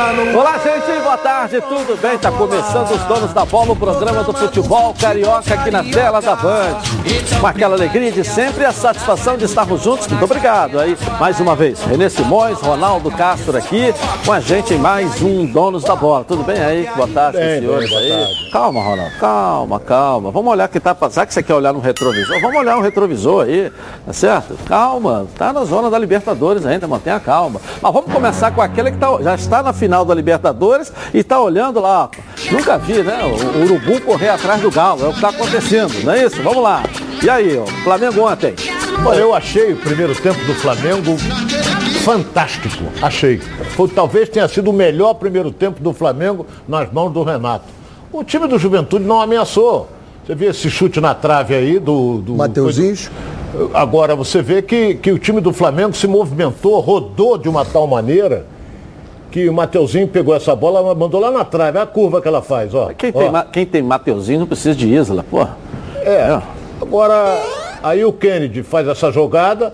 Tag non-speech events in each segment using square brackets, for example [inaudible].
Olá, gente, boa tarde, tudo bem? Tá começando os donos da bola, o programa do futebol carioca aqui na tela da Band. Com aquela alegria de sempre e a satisfação de estarmos juntos. Muito obrigado aí, mais uma vez. Renê Simões, Ronaldo Castro aqui, com a gente em mais um Donos da Bola. Tudo bem aí? Boa tarde, bem, senhores bem, aí. Tarde. Calma, Ronaldo, calma, calma. Vamos olhar o que tá passando. que você quer olhar no retrovisor? Vamos olhar no retrovisor aí, tá certo? Calma, tá na zona da Libertadores ainda, mantenha calma. Mas vamos começar com aquele que tá, já está na final da Libertadores e está olhando lá. Nunca vi, né? O Urubu correr atrás do Galo. É o que está acontecendo, não é isso? Vamos lá. E aí, ó, Flamengo ontem? Olha, eu achei o primeiro tempo do Flamengo fantástico. Achei. Foi, talvez tenha sido o melhor primeiro tempo do Flamengo nas mãos do Renato. O time do Juventude não ameaçou. Você vê esse chute na trave aí do. do Mateuzinho. Agora, você vê que, que o time do Flamengo se movimentou, rodou de uma tal maneira que o Mateuzinho pegou essa bola, mandou lá na trave, é a curva que ela faz, ó. Quem, ó. Tem, quem tem Mateuzinho não precisa de Isla, pô. É. é. Agora, aí o Kennedy faz essa jogada,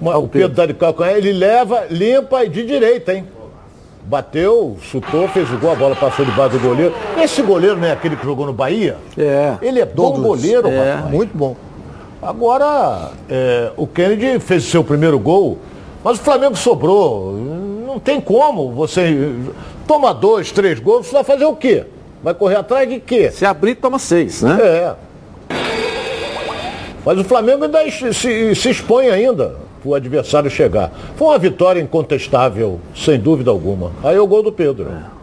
o Pedro dá de calcanhar, ele leva, limpa e de direita, hein? Bateu, chutou, fez o gol, a bola passou debaixo do goleiro. Esse goleiro não é aquele que jogou no Bahia? É. Ele é bom Douglas. goleiro, é. Rapaz. Muito bom. Agora, é, o Kennedy fez o seu primeiro gol, mas o Flamengo sobrou não tem como você toma dois, três gols, você vai fazer o quê? Vai correr atrás de quê? Se abrir, toma seis, né? É. Mas o Flamengo ainda se, se expõe ainda para o adversário chegar. Foi uma vitória incontestável, sem dúvida alguma. Aí é o gol do Pedro. É.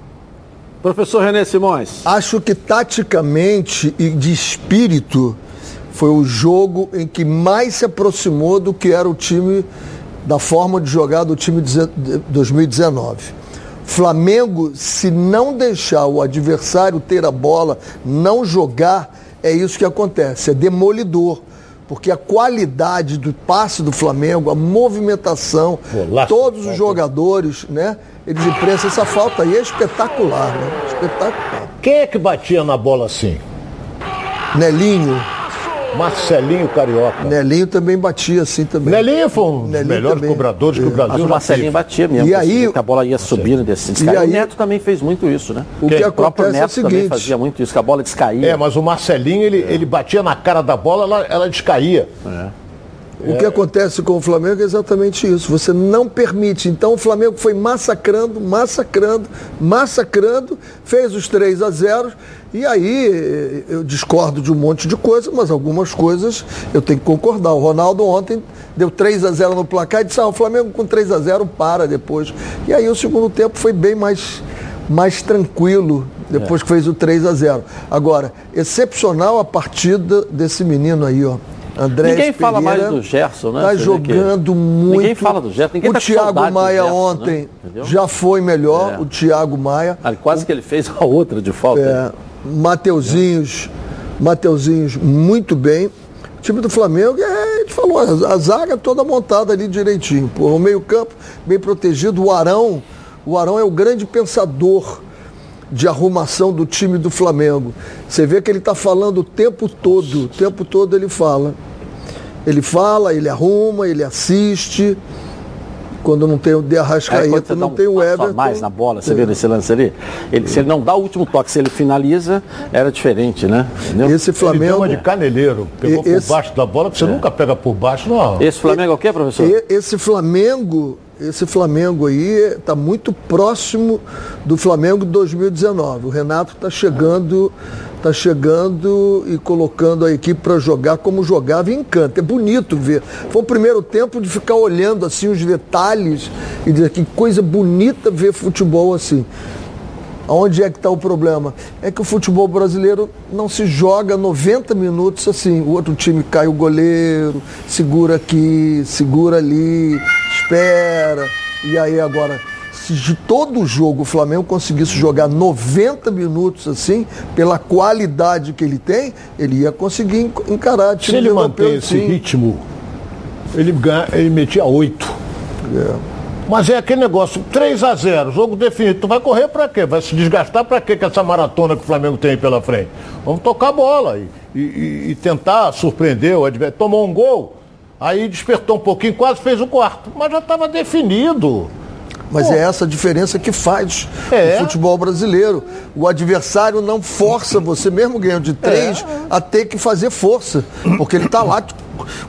Professor René Simões. Acho que taticamente e de espírito foi o jogo em que mais se aproximou do que era o time da forma de jogar do time de 2019. Flamengo, se não deixar o adversário ter a bola, não jogar, é isso que acontece, é demolidor. Porque a qualidade do passe do Flamengo, a movimentação, todos os jogadores, né? Eles impressam essa falta aí, é espetacular, né? Espetacular. Quem é que batia na bola assim? Nelinho. Marcelinho Carioca. Nelinho também batia assim também. Nelinho foi um dos melhores também. cobradores é. que o Brasil Mas o Marcelinho batia mesmo. E aí, a bola ia subindo desse E aí, o Neto também fez muito isso, né? O que acontece o Neto é o seguinte. também fazia muito isso, que a bola descaía. É, mas o Marcelinho, ele, é. ele batia na cara da bola, ela, ela descaía. É. O que acontece com o Flamengo é exatamente isso. Você não permite. Então o Flamengo foi massacrando, massacrando, massacrando, fez os 3 a 0 e aí eu discordo de um monte de coisa, mas algumas coisas eu tenho que concordar. O Ronaldo ontem deu 3 a 0 no placar e disse: ah, o Flamengo com 3 a 0 para depois. E aí o segundo tempo foi bem mais, mais tranquilo depois é. que fez o 3 a 0. Agora, excepcional a partida desse menino aí, ó. André Ninguém fala mais do Gerson, né? Está jogando muito. Ninguém fala do Gerson. Ninguém o tá Thiago Maia Gerson, né? ontem né? já foi melhor, é. o Thiago Maia. Ah, quase que ele fez a outra de falta. É, Mateuzinhos, Mateuzinhos muito bem. O time do Flamengo, é, a gente falou, a, zaga toda montada ali direitinho. O meio campo bem protegido. O Arão, o Arão é o grande pensador de arrumação do time do Flamengo. Você vê que ele está falando o tempo todo, o tempo todo ele fala. Ele fala, ele arruma, ele assiste. Quando não tem o de Arrascaeta, não um tem o Everton. mais na bola, você é. viu nesse lance ali? Ele, se ele não dá o último toque, se ele finaliza, era diferente, né? Entendeu? Esse Flamengo. Ele uma de caneleiro, pegou esse... por baixo da bola, que você é. nunca pega por baixo, não. Esse Flamengo é o quê, professor? Esse Flamengo esse Flamengo aí está muito próximo do Flamengo de 2019. O Renato está chegando, tá chegando e colocando a equipe para jogar como jogava e encanta. É bonito ver. Foi o primeiro tempo de ficar olhando assim os detalhes e dizer que coisa bonita ver futebol assim. Onde é que está o problema? É que o futebol brasileiro não se joga 90 minutos assim. O outro time cai o goleiro, segura aqui, segura ali, espera. E aí agora, se de todo o jogo o Flamengo conseguisse jogar 90 minutos assim, pela qualidade que ele tem, ele ia conseguir encarar. Se ele manter esse ritmo, ele, ganha, ele metia 8. É. Mas é aquele negócio, 3 a 0 jogo definido. Tu vai correr para quê? Vai se desgastar para quê com essa maratona que o Flamengo tem pela frente? Vamos tocar a bola e, e, e tentar surpreender o adversário. Tomou um gol, aí despertou um pouquinho, quase fez o quarto. Mas já estava definido. Mas Pô. é essa a diferença que faz é. o futebol brasileiro. O adversário não força você, mesmo ganhando de três, é. a ter que fazer força. Porque ele está lá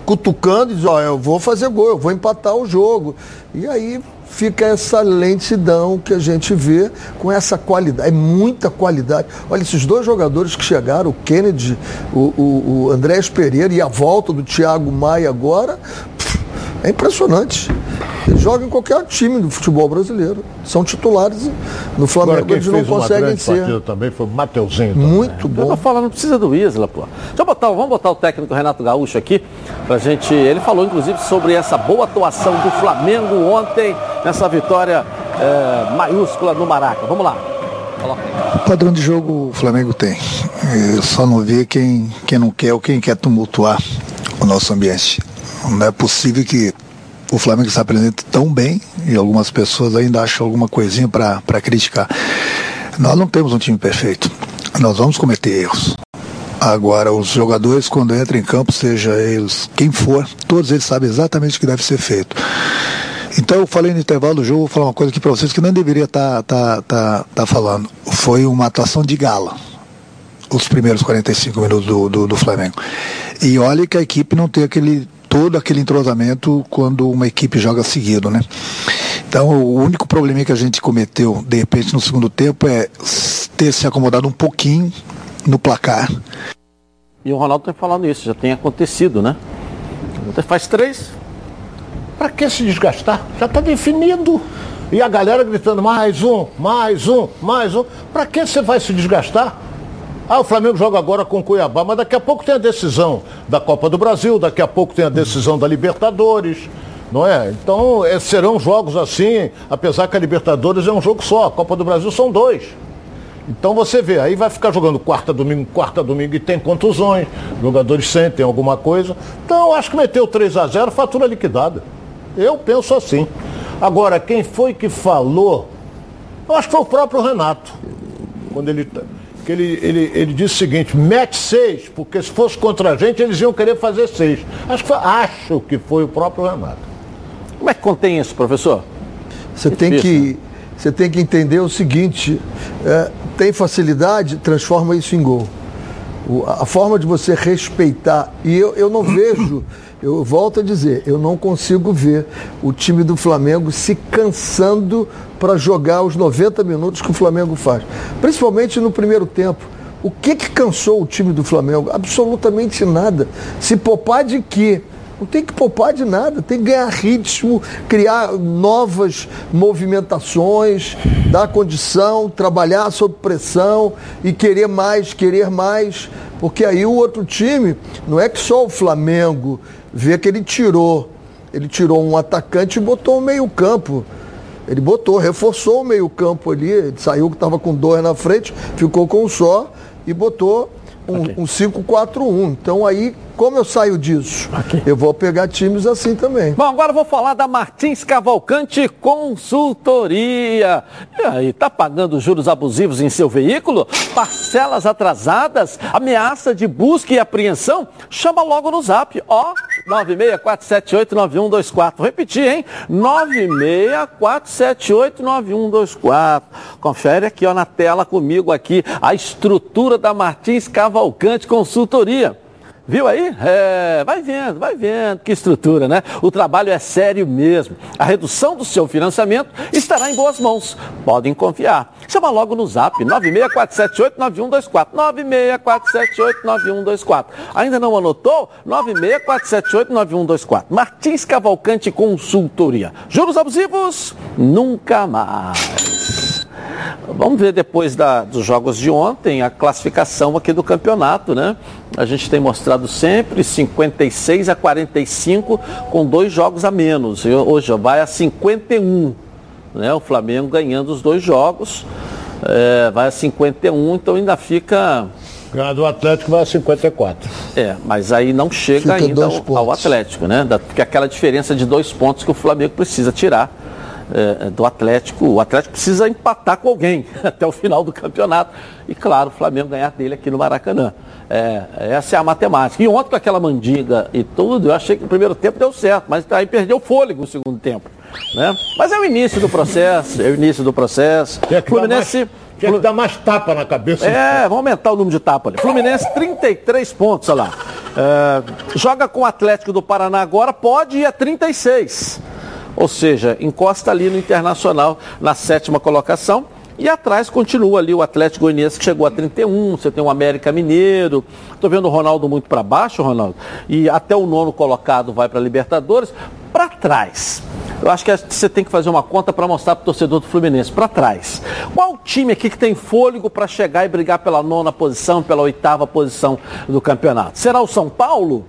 cutucando e diz, ó, oh, eu vou fazer gol, eu vou empatar o jogo. E aí fica essa lentidão que a gente vê com essa qualidade. É muita qualidade. Olha, esses dois jogadores que chegaram, o Kennedy, o, o, o Andrés Pereira e a volta do Thiago Maia agora, é impressionante. Eles jogam em qualquer time do futebol brasileiro. São titulares. No Flamengo Agora, eles não conseguem ser. também foi o Mateuzinho. Também. Muito bom. Eu tô falando, não precisa do Isla, pô. Deixa eu botar, vamos botar o técnico Renato Gaúcho aqui pra gente. Ele falou, inclusive, sobre essa boa atuação do Flamengo ontem, nessa vitória é, maiúscula no Maraca. Vamos lá. O padrão de jogo o Flamengo tem. Eu só não vê quem, quem não quer ou quem quer tumultuar o nosso ambiente. Não é possível que o Flamengo se apresenta tão bem e algumas pessoas ainda acham alguma coisinha para criticar. Nós não temos um time perfeito. Nós vamos cometer erros. Agora, os jogadores, quando entram em campo, seja eles quem for, todos eles sabem exatamente o que deve ser feito. Então, eu falei no intervalo do jogo, vou falar uma coisa aqui para vocês que não deveria estar tá, tá, tá, tá falando. Foi uma atuação de gala, os primeiros 45 minutos do, do, do Flamengo. E olha que a equipe não tem aquele todo aquele entrosamento quando uma equipe joga seguido, né? Então, o único probleminha que a gente cometeu, de repente, no segundo tempo é ter se acomodado um pouquinho no placar. E o Ronaldo tem falado isso, já tem acontecido, né? Faz três. Para que se desgastar? Já está definido. E a galera gritando mais um, mais um, mais um. Para que você vai se desgastar? Ah, o Flamengo joga agora com o Cuiabá, mas daqui a pouco tem a decisão da Copa do Brasil, daqui a pouco tem a decisão da Libertadores. Não é? Então é, serão jogos assim, apesar que a Libertadores é um jogo só, a Copa do Brasil são dois. Então você vê, aí vai ficar jogando quarta, domingo, quarta, domingo e tem contusões, jogadores sentem alguma coisa. Então acho que meteu 3 a 0 fatura liquidada. Eu penso assim. Agora, quem foi que falou? Eu acho que foi o próprio Renato. Quando ele que ele, ele, ele disse o seguinte, mete seis, porque se fosse contra a gente, eles iam querer fazer seis. Acho que foi, acho que foi o próprio Renato. Como é que contém isso, professor? Você tem que. Né? Você tem que entender o seguinte, é, tem facilidade, transforma isso em gol. O, a forma de você respeitar, e eu, eu não vejo [coughs] eu volto a dizer, eu não consigo ver o time do Flamengo se cansando para jogar os 90 minutos que o Flamengo faz. Principalmente no primeiro tempo. O que, que cansou o time do Flamengo? Absolutamente nada. Se poupar de quê? Não tem que poupar de nada, tem que ganhar ritmo, criar novas movimentações, dar condição, trabalhar sob pressão e querer mais, querer mais. Porque aí o outro time, não é que só o Flamengo vê que ele tirou. Ele tirou um atacante e botou o meio-campo. Ele botou, reforçou o meio-campo ali, ele saiu que estava com dois na frente, ficou com um só e botou um, okay. um 5-4-1. Então aí como eu saio disso? Okay. Eu vou pegar times assim também. Bom, agora eu vou falar da Martins Cavalcante Consultoria. E aí, tá pagando juros abusivos em seu veículo? Parcelas atrasadas? Ameaça de busca e apreensão? Chama logo no zap, ó. 964789124. Vou repetir, hein? 964789124. Confere aqui, ó, na tela comigo aqui a estrutura da Martins Cavalcante Consultoria. Viu aí? É, vai vendo, vai vendo, que estrutura, né? O trabalho é sério mesmo. A redução do seu financiamento estará em boas mãos. Podem confiar. Chama logo no zap 964789124. 964789124. Ainda não anotou? 964789124. Martins Cavalcante Consultoria. Juros abusivos? Nunca mais. Vamos ver depois da, dos jogos de ontem a classificação aqui do campeonato, né? A gente tem mostrado sempre 56 a 45 com dois jogos a menos. Hoje vai a 51. Né? O Flamengo ganhando os dois jogos. É, vai a 51, então ainda fica. Ganhar do Atlético vai a 54. É, mas aí não chega fica ainda ao, ao, Atlético, né? Da, porque aquela diferença de dois pontos que o Flamengo precisa tirar é, do Atlético. O Atlético precisa empatar com alguém [laughs] até o final do campeonato. E claro, o Flamengo ganhar dele aqui no Maracanã. É, essa é a matemática. E ontem com aquela mandiga e tudo, eu achei que no primeiro tempo deu certo, mas aí perdeu fôlego no segundo tempo. Né? Mas é o início do processo, é o início do processo. Que, Fluminense, tinha que dar mais tapa na cabeça. É, vamos aumentar o número de tapas ali. Fluminense, 33 pontos, olha lá. É, joga com o Atlético do Paraná agora, pode ir a 36. Ou seja, encosta ali no Internacional na sétima colocação. E atrás continua ali o Atlético Goianiense que chegou a 31, você tem o América Mineiro. Estou vendo o Ronaldo muito para baixo, Ronaldo. E até o nono colocado vai para a Libertadores. Para trás. Eu acho que você tem que fazer uma conta para mostrar para o torcedor do Fluminense. Para trás. Qual time aqui que tem fôlego para chegar e brigar pela nona posição, pela oitava posição do campeonato? Será o São Paulo?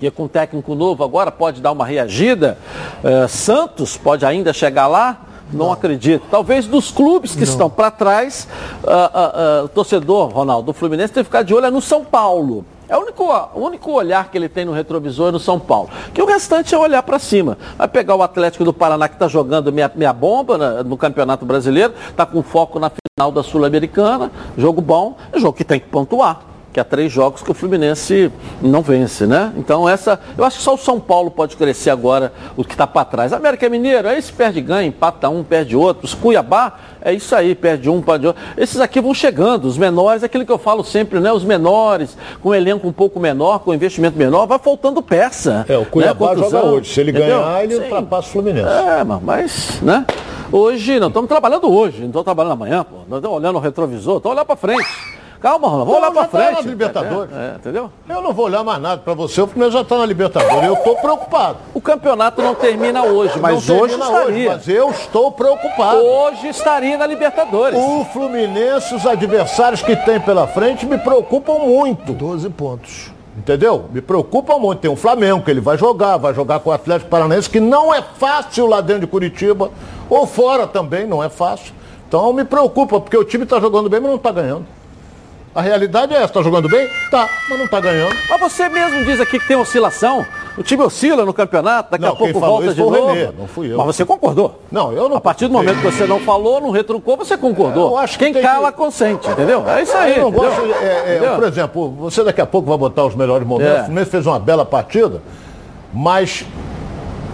Que com técnico novo agora pode dar uma reagida. Uh, Santos pode ainda chegar lá. Não, não, acredito. Talvez dos clubes que não. estão para trás, uh, uh, o torcedor, Ronaldo, do Fluminense tem que ficar de olho é no São Paulo. É o único, o único olhar que ele tem no retrovisor é no São Paulo. Que o restante é olhar para cima. Vai pegar o Atlético do Paraná que está jogando meia, meia bomba né, no Campeonato Brasileiro, está com foco na final da Sul-Americana, jogo bom, é jogo que tem que pontuar que há três jogos que o Fluminense não vence, né? Então essa, eu acho que só o São Paulo pode crescer agora, o que está para trás. América Mineiro, aí se perde ganha, empata um, perde outro. Os Cuiabá, é isso aí, perde um, perde outro. Esses aqui vão chegando, os menores, aquilo que eu falo sempre, né? Os menores, com um elenco um pouco menor, com investimento menor, vai faltando peça. É, o Cuiabá né? joga hoje. Se ele Entendeu? ganhar, ele Sim. ultrapassa o Fluminense. É, mas, né? Hoje, não estamos trabalhando hoje, não estamos trabalhando amanhã, pô. Nós estamos olhando o retrovisor, estamos olhando para frente. Calma, Ronaldo, vou olhar para tá frente. Tá na Libertadores. É, é, entendeu? Eu não vou olhar mais nada para você, o Fluminense já está na Libertadores. Eu estou preocupado. O campeonato não termina hoje, mas não hoje estaria. Hoje, mas eu estou preocupado. Hoje estaria na Libertadores. O Fluminense, os adversários que tem pela frente me preocupam muito. 12 pontos. Entendeu? Me preocupa muito. Tem o Flamengo, que ele vai jogar, vai jogar com o Atlético Paranaense, que não é fácil lá dentro de Curitiba, ou fora também, não é fácil. Então me preocupa, porque o time está jogando bem, mas não está ganhando. A realidade é essa, tá jogando bem? Tá, mas não tá ganhando. Mas você mesmo diz aqui que tem oscilação. O time oscila no campeonato, daqui não, a pouco volta de novo. Renê, não fui eu. Mas você concordou? Não, eu não. A partir do momento que você não falou, não retrucou, você concordou. Eu acho que Quem cala, consente, entendeu? É isso aí. Eu não gosto, é, é, por exemplo, você daqui a pouco vai botar os melhores momentos. É. O Fluminense fez uma bela partida, mas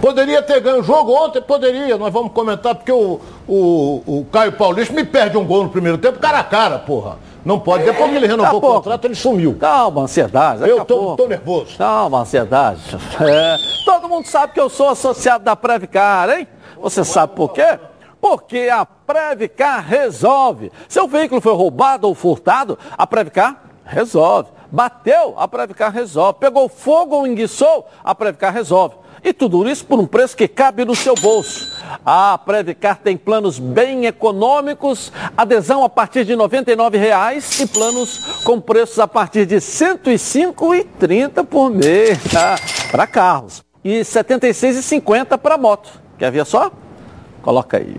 Poderia ter ganho o jogo ontem? Poderia, nós vamos comentar, porque o, o, o Caio Paulista me perde um gol no primeiro tempo, cara a cara, porra. Não pode. Depois que ele renovou o contrato, ele sumiu. Calma, ansiedade. Eu tô, tô, nervoso. Calma, ansiedade. [laughs] É. Todo mundo sabe que eu sou associado da Previcar, hein? Você sabe por quê? Porque a Previcar resolve. Seu veículo foi roubado ou furtado, a Previcar resolve. Bateu, a Previcar resolve. Pegou fogo ou enguiçou, a Previcar resolve. E tudo isso por um preço que cabe no seu bolso. A Previcar tem planos bem econômicos, adesão a partir de R$ 99,00 e planos com preços a partir de R$ 105,30 por mês tá? para carros e R$ 76,50 para moto. Quer ver só? Coloca aí.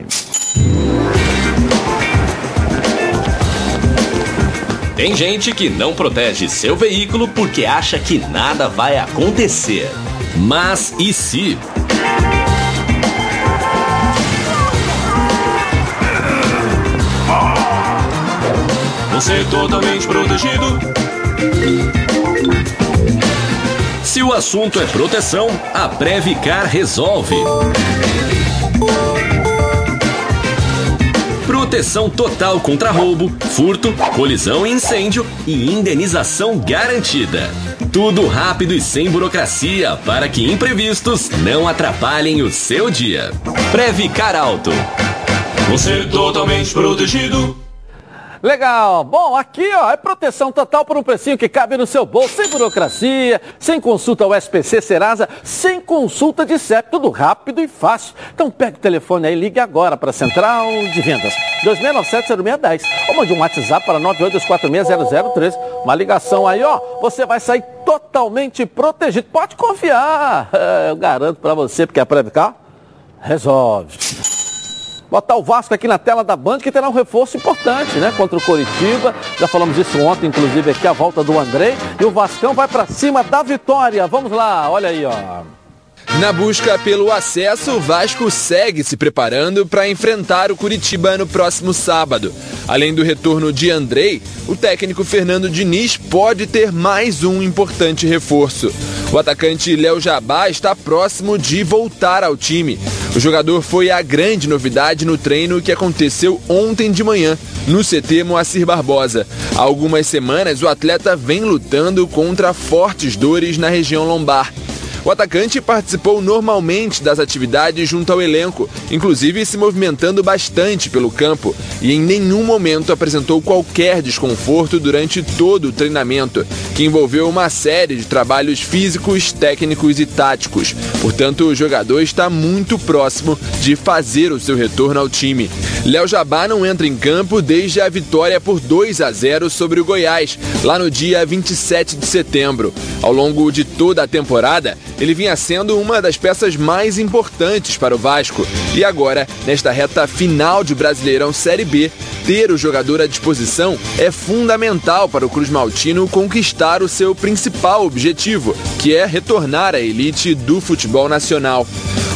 Tem gente que não protege seu veículo porque acha que nada vai acontecer. Mas e se? Você é totalmente protegido. Se o assunto é proteção, a Previcar resolve. Proteção total contra roubo, furto, colisão e incêndio e indenização garantida. Tudo rápido e sem burocracia para que imprevistos não atrapalhem o seu dia. Previcar Alto. Você totalmente protegido. Legal. Bom, aqui ó, é proteção total por um precinho que cabe no seu bolso, sem burocracia, sem consulta ao SPC Serasa, sem consulta de CEP, tudo rápido e fácil. Então pega o telefone aí, ligue agora para a Central de Vendas, 2697-0610, ou mande um WhatsApp para 982460003. Uma ligação aí, ó, você vai sair totalmente protegido. Pode confiar, [laughs] eu garanto para você, porque a Previcar resolve botar o Vasco aqui na tela da Band, que terá um reforço importante, né? Contra o Coritiba. Já falamos disso ontem, inclusive, aqui a volta do André. E o Vascão vai para cima da vitória. Vamos lá, olha aí, ó. Na busca pelo acesso, o Vasco segue se preparando para enfrentar o Curitiba no próximo sábado. Além do retorno de Andrei, o técnico Fernando Diniz pode ter mais um importante reforço. O atacante Léo Jabá está próximo de voltar ao time. O jogador foi a grande novidade no treino que aconteceu ontem de manhã no CT Moacir Barbosa. Há algumas semanas, o atleta vem lutando contra fortes dores na região lombar. O atacante participou normalmente das atividades junto ao elenco, inclusive se movimentando bastante pelo campo, e em nenhum momento apresentou qualquer desconforto durante todo o treinamento, que envolveu uma série de trabalhos físicos, técnicos e táticos. Portanto, o jogador está muito próximo de fazer o seu retorno ao time. Léo Jabá não entra em campo desde a vitória por 2 a 0 sobre o Goiás, lá no dia 27 de setembro. Ao longo de toda a temporada, ele vinha sendo uma das peças mais importantes para o Vasco. E agora, nesta reta final de Brasileirão Série B, ter o jogador à disposição é fundamental para o Cruz Maltino conquistar o seu principal objetivo, que é retornar à elite do futebol nacional.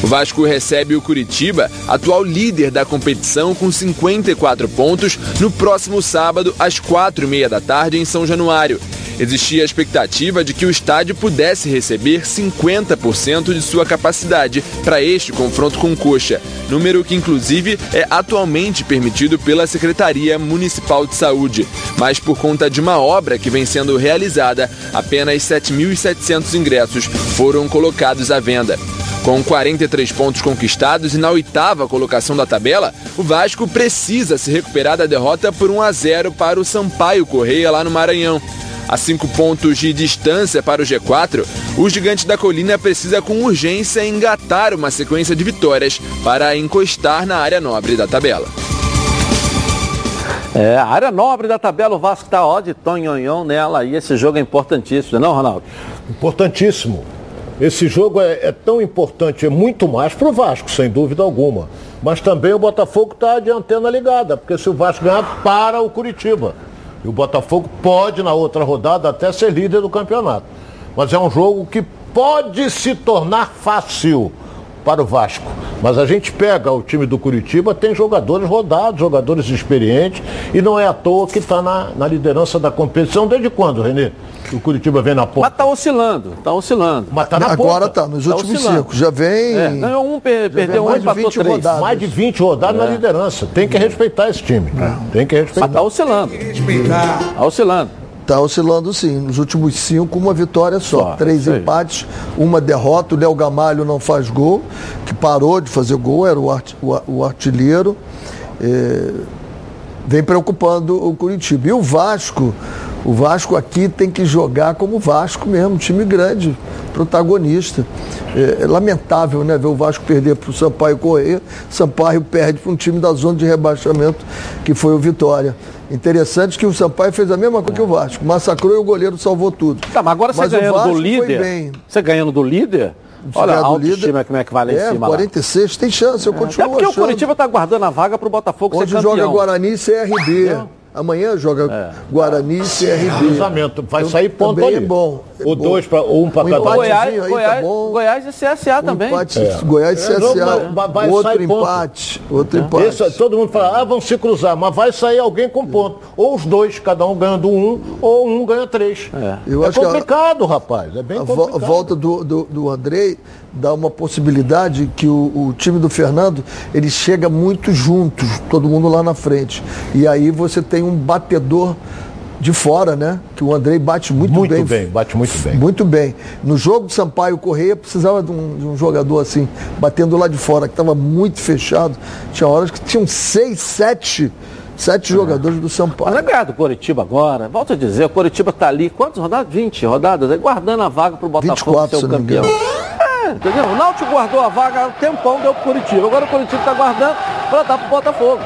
O Vasco recebe o Curitiba, atual líder da competição, com 54 pontos, no próximo sábado, às quatro e meia da tarde, em São Januário. Existia a expectativa de que o estádio pudesse receber 50% de sua capacidade para este confronto com Coxa, número que inclusive é atualmente permitido pela Secretaria Municipal de Saúde. Mas por conta de uma obra que vem sendo realizada, apenas 7.700 ingressos foram colocados à venda. Com 43 pontos conquistados e na oitava colocação da tabela, o Vasco precisa se recuperar da derrota por 1 a 0 para o Sampaio Correia lá no Maranhão. A cinco pontos de distância para o G4, o Gigante da Colina precisa com urgência engatar uma sequência de vitórias para encostar na área nobre da tabela. É, a área nobre da tabela, o Vasco está ó de tonhonhon nela e esse jogo é importantíssimo, não, Ronaldo? Importantíssimo. Esse jogo é, é tão importante, é muito mais para o Vasco, sem dúvida alguma. Mas também o Botafogo está de antena ligada, porque se o Vasco ganhar, para o Curitiba. E o Botafogo pode, na outra rodada, até ser líder do campeonato. Mas é um jogo que pode se tornar fácil para o Vasco. Mas a gente pega o time do Curitiba, tem jogadores rodados, jogadores experientes, e não é à toa que está na, na, liderança da competição. Desde quando, Renê? O Curitiba vem na ponta. Mas está oscilando, está oscilando. Mas tá na Agora está, nos tá últimos oscilando. cinco. Já vem. É, ganhou um, per perdeu um, empatou três. Rodadas. Mais de 20 rodadas é. na liderança. Tem que respeitar esse time. É. Tem que respeitar. Mas está oscilando. Está oscilando. Está oscilando sim. Nos últimos cinco, uma vitória só. só Três empates, uma derrota. O Léo Gamalho não faz gol, que parou de fazer gol, era o, art, o, o artilheiro. É, vem preocupando o Curitiba. E o Vasco, o Vasco aqui tem que jogar como Vasco mesmo, time grande, protagonista. É, é lamentável né, ver o Vasco perder para o Sampaio Correia. Sampaio perde para um time da zona de rebaixamento, que foi o Vitória. Interessante que o Sampaio fez a mesma coisa que o Vasco. Massacrou e o goleiro salvou tudo. Tá, mas agora você mas ganhando do líder. Você ganhando do líder, Olha, a autoestima como é que vale é, em cima 46, lá. tem chance, eu é. continuo É porque achando. o Curitiba está guardando a vaga para o Botafogo Onde ser campeão. joga Guarani e CRB. É. Amanhã joga é. Guarani e CRB. Cruzamento, vai sair ponto Também ali. é bom. O dois para um para cada um. Goiás, tá Goiás, tá Goiás e CSA um também. Empate, é. Goiás e CSA. Vai, vai outro empate. Ponto. Outro empate. Esse, todo mundo fala, ah, vão se cruzar, mas vai sair alguém com ponto. Ou os dois, cada um ganhando um, ou um ganha três. É, Eu é acho complicado, a, rapaz. É bem complicado. A volta do, do, do Andrei dá uma possibilidade que o, o, time do Fernando ele chega muito juntos, todo mundo lá na frente. E aí você tem um batedor de fora, né? Que o Andrei bate muito, muito bem. Muito bem, bate muito bem. Muito bem. No jogo do Sampaio Correia precisava de um, de um jogador assim, batendo lá de fora, que estava muito fechado. Tinha horas que tinham seis, sete Sete é. jogadores do São Paulo. Mas é do Coritiba agora. Volto a dizer, o Coritiba está ali. Quantas rodadas? 20 rodadas, aí guardando a vaga para o Botafogo 24, ser o campeão. Entendeu? O Náutico guardou a vaga há um tempão, deu pro Curitiba. Agora o Curitiba está guardando para dar pro Botafogo.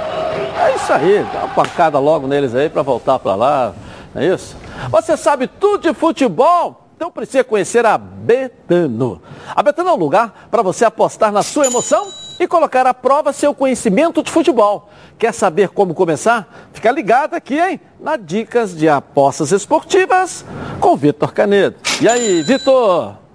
É isso aí, dá uma pancada logo neles aí para voltar para lá. Não é isso? Você sabe tudo de futebol? Então precisa conhecer a Betano. A Betano é um lugar para você apostar na sua emoção e colocar à prova seu conhecimento de futebol. Quer saber como começar? Fica ligado aqui, hein? Na Dicas de Apostas Esportivas com Vitor Canedo. E aí, Vitor?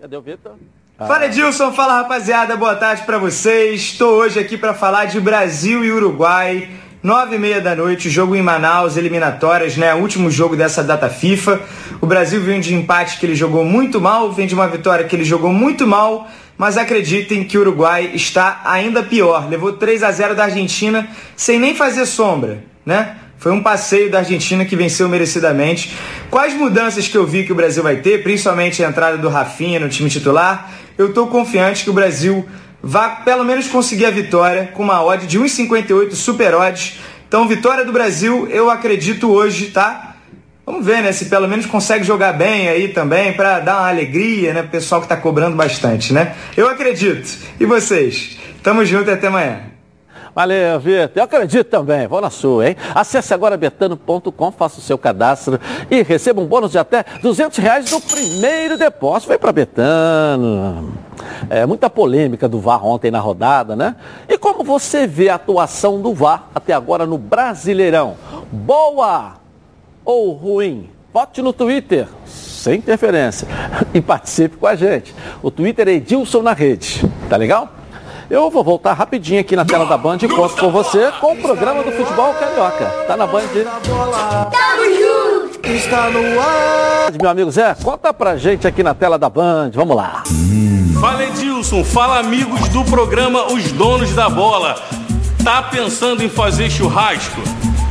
Cadê o Vitor? Fala Edilson, fala rapaziada, boa tarde para vocês. Estou hoje aqui para falar de Brasil e Uruguai. Nove e meia da noite, jogo em Manaus, eliminatórias, né? Último jogo dessa data FIFA. O Brasil vem de empate que ele jogou muito mal, vem de uma vitória que ele jogou muito mal, mas acreditem que o Uruguai está ainda pior. Levou 3 a 0 da Argentina sem nem fazer sombra, né? Foi um passeio da Argentina que venceu merecidamente. Quais mudanças que eu vi que o Brasil vai ter, principalmente a entrada do Rafinha no time titular? Eu estou confiante que o Brasil vai pelo menos conseguir a vitória com uma odd de 1,58 super odds. Então, vitória do Brasil, eu acredito hoje, tá? Vamos ver, né? Se pelo menos consegue jogar bem aí também para dar uma alegria, né? Pro pessoal que tá cobrando bastante, né? Eu acredito. E vocês? Tamo junto e até amanhã. Valeu, Vitor. Eu acredito também. Vou na sua, hein? Acesse agora betano.com, faça o seu cadastro e receba um bônus de até 200 reais no primeiro depósito. Vem para Betano. É, muita polêmica do VAR ontem na rodada, né? E como você vê a atuação do VAR até agora no Brasileirão? Boa ou ruim? Vote no Twitter, sem interferência. [laughs] E participe com a gente. O Twitter é Edilson na rede. Tá legal? Eu vou voltar rapidinho aqui na tela da Band e conto com você com o programa do futebol carioca. Tá na Band. Tamo junto! Está no ar! Meu amigo Zé, conta pra gente aqui na tela da Band. Vamos lá. Fala Edilson, fala amigos do programa Os Donos da Bola. Tá pensando em fazer churrasco?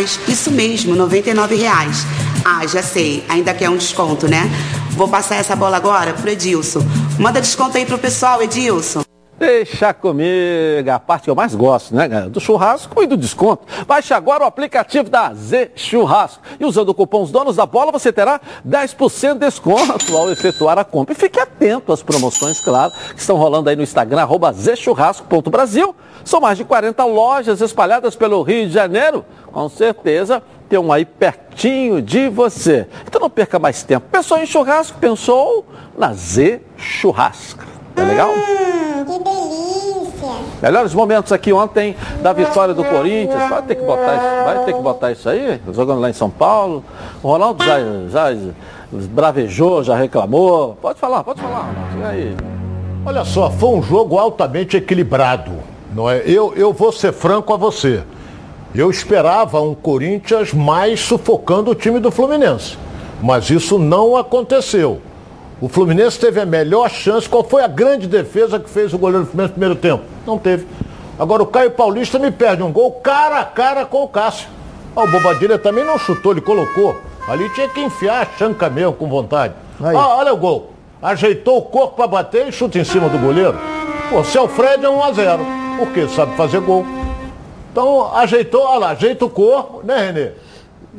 Isso mesmo, 99 reais. Ah, já sei, ainda quer um desconto, né? Vou passar essa bola agora pro Edilson. Manda desconto aí pro pessoal, Edilson. Deixa comigo, a parte que eu mais gosto, né, Do churrasco e do desconto. Baixe agora o aplicativo da Z Churrasco. E usando o cupom Os Donos da Bola, você terá 10% de desconto ao efetuar a compra. E fique atento às promoções, claro, que estão rolando aí no Instagram, arroba zchurrasco.brasil. São mais de 40 lojas espalhadas pelo Rio de Janeiro. Com certeza tem um aí pertinho de você. Então não perca mais tempo. Pensou em churrasco? Pensou na Z Churrasco. Tá legal? Hum, que delícia! Melhores momentos aqui ontem da vitória do Corinthians. Vai ter que botar isso, vai ter que botar isso aí, jogando lá em São Paulo. O Ronaldo já, já bravejou, já reclamou. Pode falar, pode falar. E aí? Olha só, foi um jogo altamente equilibrado. Não é? eu, eu vou ser franco a você. Eu esperava um Corinthians mais sufocando o time do Fluminense. Mas isso não aconteceu. O Fluminense teve a melhor chance. Qual foi a grande defesa que fez o goleiro do Fluminense no primeiro tempo? Não teve. Agora o Caio Paulista me perde um gol cara a cara com o Cássio. Ah, o Bobadilha também não chutou, ele colocou. Ali tinha que enfiar a chanca mesmo com vontade. Aí. Ah, olha o gol. Ajeitou o corpo para bater e chuta em cima do goleiro. Pô, se é o Fred é 1 a 0 Porque sabe fazer gol. Então ajeitou, olha lá, ajeita o corpo, né, Renê?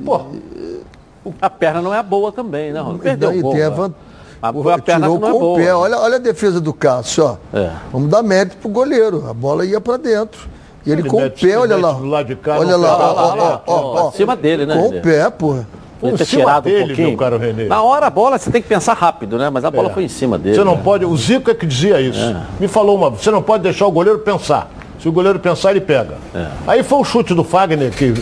Pô. A perna não é boa também, né? Perdeu e o gol. Tem a vantagem a, a perna tirou com é o pé. Olha, olha a defesa do Cássio, ó. É. Vamos dar mérito pro goleiro. A bola ia para dentro. E ele, ele com o pé, olha lá. Lado de cá, olha lá, ó, ó, ó, ó, ó, Acima dele, né? Com o pé, porra. Foi ter tirado dele, um pouquinho. Caro René. Na hora a bola você tem que pensar rápido, né? Mas a bola é. foi em cima dele. Você não né? pode. O Zico é que dizia isso. É. Me falou uma. Você não pode deixar o goleiro pensar. Se o goleiro pensar, ele pega. É. Aí foi o chute do Fagner, que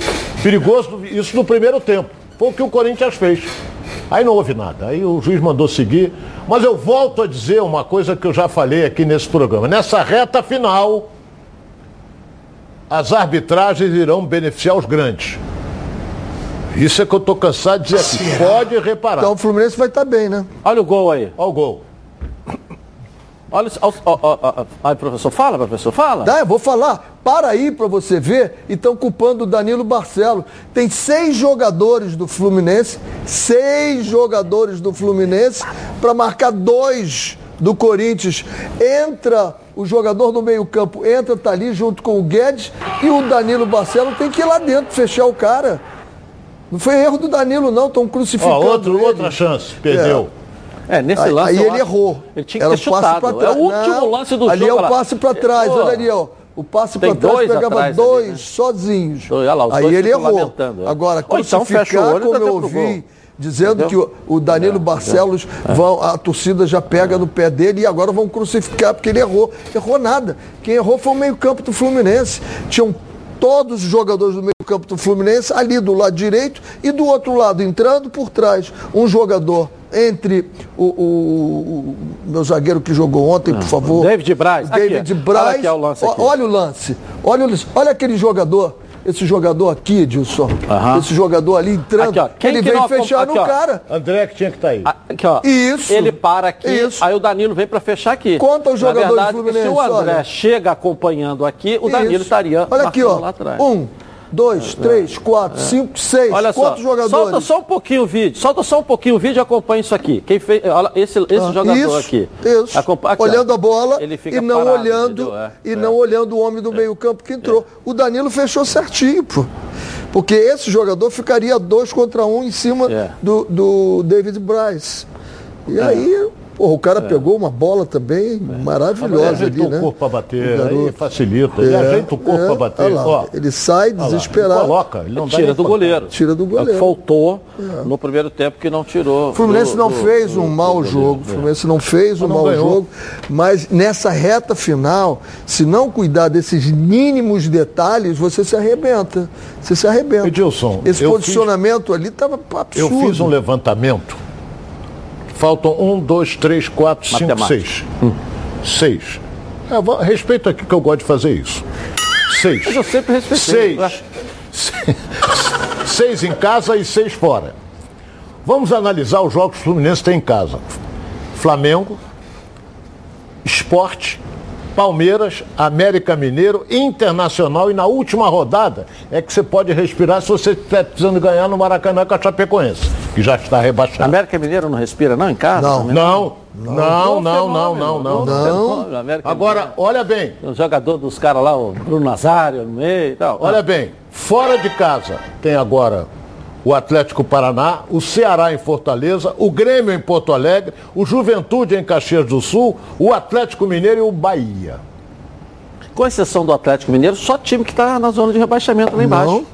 perigoso, isso no primeiro tempo. Foi o que o Corinthians fez. Aí não houve nada. Aí o juiz mandou seguir. Mas eu volto a dizer uma coisa que eu já falei aqui nesse programa. Nessa reta final, as arbitragens irão beneficiar os grandes. Isso é que eu estou cansado de dizer aqui. Pode reparar. Então o Fluminense vai estar tá bem, né? Olha o gol aí. Olha o gol. Olha, ó, ó, ó, ó, aí, professor, fala, professor, fala. Tá, eu vou falar. Para aí para você ver. E estão culpando o Danilo Barcelo. Tem seis jogadores do Fluminense, seis jogadores do Fluminense para marcar dois do Corinthians. Entra o jogador do meio-campo, entra, tá ali junto com o Guedes e o Danilo Barcelo tem que ir lá dentro fechar o cara. Não foi erro do Danilo, não. Estão crucificando. Ó, outro, ele. outra chance, perdeu. É, nesse Aí, lance. aí ele errou. Ele tinha que Era ter o passe pra chutado. É o último Não, lance do ali jogo. é o passe pra trás, olha ali, ó. O passe pra trás dois pegava atrás ali, dois né? sozinhos. Dois, olha lá, os aí ele errou. é. Agora, Ou então fecha o crucificar, olho como dá eu ouvi, dizendo Entendeu? É, que o, Danilo Barcelos, vão, a torcida já pega no pé dele e agora vão crucificar porque ele errou. Errou nada. Quem errou foi o meio-campo do Fluminense. Tinham todos os jogadores do meio-campo do Fluminense ali do lado direito e do outro lado, entrando por trás, um jogador entre o, o- o meu zagueiro que jogou ontem, por favor. David Braz. Aqui, David ó. Braz. Olha aqui, o lance aqui. Olha o lance. Olha, o lance. olha aquele jogador. Esse jogador aqui, Edilson. Aham. Esse jogador ali entrando. Aqui, ó. Quem ele que vem fechar aqui, no ó. cara. André que tinha que estar aí. Aqui, ó. Isso. Ele para aqui, Isso. aí o Danilo vem pra fechar aqui. Conta o Na jogador do verdade, Fluminense, Se o André olha. chega acompanhando aqui, o Danilo Isso. estaria Olha aqui, ó. lá atrás. Um, dois, três, quatro, cinco, seis. Olha só, Quantos jogadores? solta só um pouquinho o vídeo, solta só um pouquinho o vídeo e acompanha isso aqui. Quem fez, olha, esse, esse Ah, jogador isso, aqui. Isso. Acompa- aqui, ó. olhando a bola Ele fica e não parado, olhando? É, e é. não olhando o homem do meio-campo que entrou. O Danilo fechou certinho, pô. Porque esse jogador ficaria dois contra um em cima É. do, do David Bryce. E aí, porra, o cara pegou uma bola também Ele maravilhosa ali, ajeita né? o corpo para bater, aí facilita. Ele É, ajeita o corpo é, para bater. olha lá, Ó, ele sai desesperado. Ele coloca, ele não dá Tira do pra- goleiro. Tira do É goleiro. Faltou no primeiro tempo que não tirou. O Fluminense do- não do- fez do- um mau jogo, o Fluminense não fez um não mau ganhou. jogo, mas nessa reta final, se não cuidar desses mínimos detalhes, você se arrebenta. Você se arrebenta. Edilson, Esse eu posicionamento ali estava Eu absurdo. fiz um levantamento. Faltam um, dois, três, quatro, cinco, seis. Seis. É, vou- respeito aqui que eu gosto de fazer isso. Seis. Mas eu sempre respeitei. Seis. [laughs] seis em casa e seis fora. Vamos analisar os jogos que o Fluminense tem em casa. Flamengo, Esporte, Palmeiras, América Mineiro, Internacional e na última rodada é que você pode respirar se você estiver precisando ganhar no Maracanã com a Chapecoense, que já está rebaixado. América Mineiro não respira, não, em casa? Não. Não, não, não, não, não, não. Não. América Agora, olha bem, O jogador dos caras lá, o Bruno Nazário no meio e tal. olha bem, fora de casa tem agora o Atlético Paraná, o Ceará em Fortaleza, o Grêmio em Porto Alegre, o Juventude em Caxias do Sul, o Atlético Mineiro e o Bahia. Com exceção do Atlético Mineiro, só time que está na zona de rebaixamento lá embaixo. Não,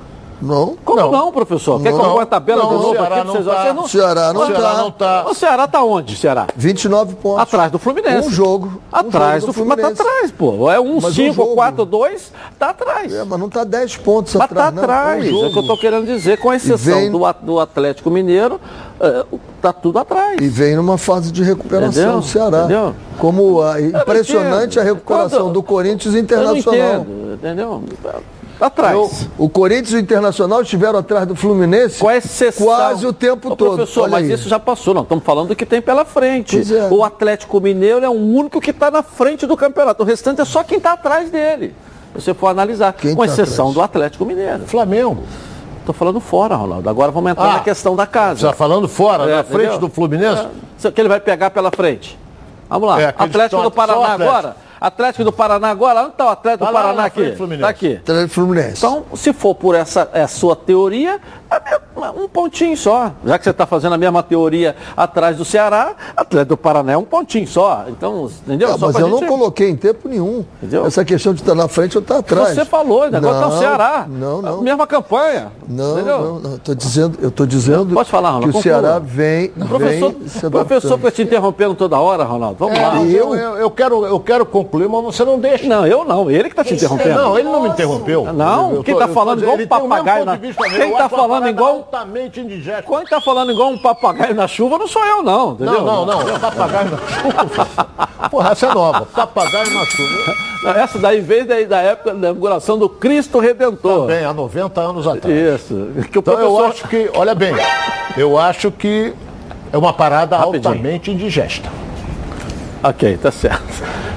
não. Como não, Não. professor? Quer que eu Não. a tabela Não, de novo Ceará aqui não vocês tá. olharem? O Ceará não O Ceará tá. não tá. O Ceará tá onde, Ceará? 29 pontos. Atrás do Fluminense. Um jogo. Um Atrás jogo do Fluminense. Mas tá atrás, pô. É um Mas um 5, jogo. 4, 2, tá atrás. É, mas não está 10 pontos Mas tá atrás. não. atrás. Um É o que eu tô querendo dizer. Com exceção vem- do, do Atlético Mineiro, é, tá tudo atrás. E vem numa fase de recuperação Entendeu? do Ceará. Entendeu? Como a, impressionante a recuperação Quando- do Corinthians Eu não Internacional. entendo, entendeu? Atrás. O Corinthians e o Internacional estiveram atrás do Fluminense Com exceção. quase o tempo Ô, todo. Professor, Olha mas aí. isso já passou. Não, estamos falando do que tem pela frente. É. O Atlético Mineiro é o único que está na frente do campeonato. O restante é só quem está atrás dele. Se você for analisar. Quem com tá exceção atrás? do Atlético Mineiro. Flamengo. Estou falando fora, Ronaldo. Agora vamos entrar Ah, na questão da Você casa. está falando fora, É, na frente entendeu? do Fluminense? É, que ele vai pegar pela frente. Vamos lá. É, Atlético do Paraná agora. Atlético do Paraná agora. Onde está o Atlético Tá do lá Paraná na aqui? Está aqui. Atlético Fluminense. Então, se for por essa é a sua teoria, é um pontinho só. Já que você está fazendo a mesma teoria atrás do Ceará, Atlético do Paraná é um pontinho só. Então, entendeu? Só mas eu não gente- coloquei em tempo nenhum. Entendeu? Essa questão de estar na frente ou estar atrás. Você falou, o negócio tá o Não, Ceará. Não, não. A mesma campanha. Não, entendeu? não, não. Tô dizendo, eu estou dizendo Pode falar, Ronaldo, que o conclua. Ceará vem, Professor, vem se professor fica te interrompendo toda hora, Ronaldo. Vamos lá. É, eu, eu, eu quero, eu quero concluir, mas você não deixa. Não, eu não. Ele que está te interrompendo. Não, ele não me interrompeu. Não, Eu quem tá tô falando igual um papagaio na- quem tá uma falando igual- altamente indigesta. Quando está falando igual um papagaio na chuva, não sou eu, não. Entendeu? Não, não, não. Papagaio na chuva. Porra, essa é nova. Papagaio na chuva. Não, Essa daí veio da, da época da inauguração do Cristo Redentor. Também, há 90 anos atrás. Isso. Que o Então eu acho que, olha bem, eu acho que é uma parada Rapidinho. altamente indigesta. Ok, tá certo.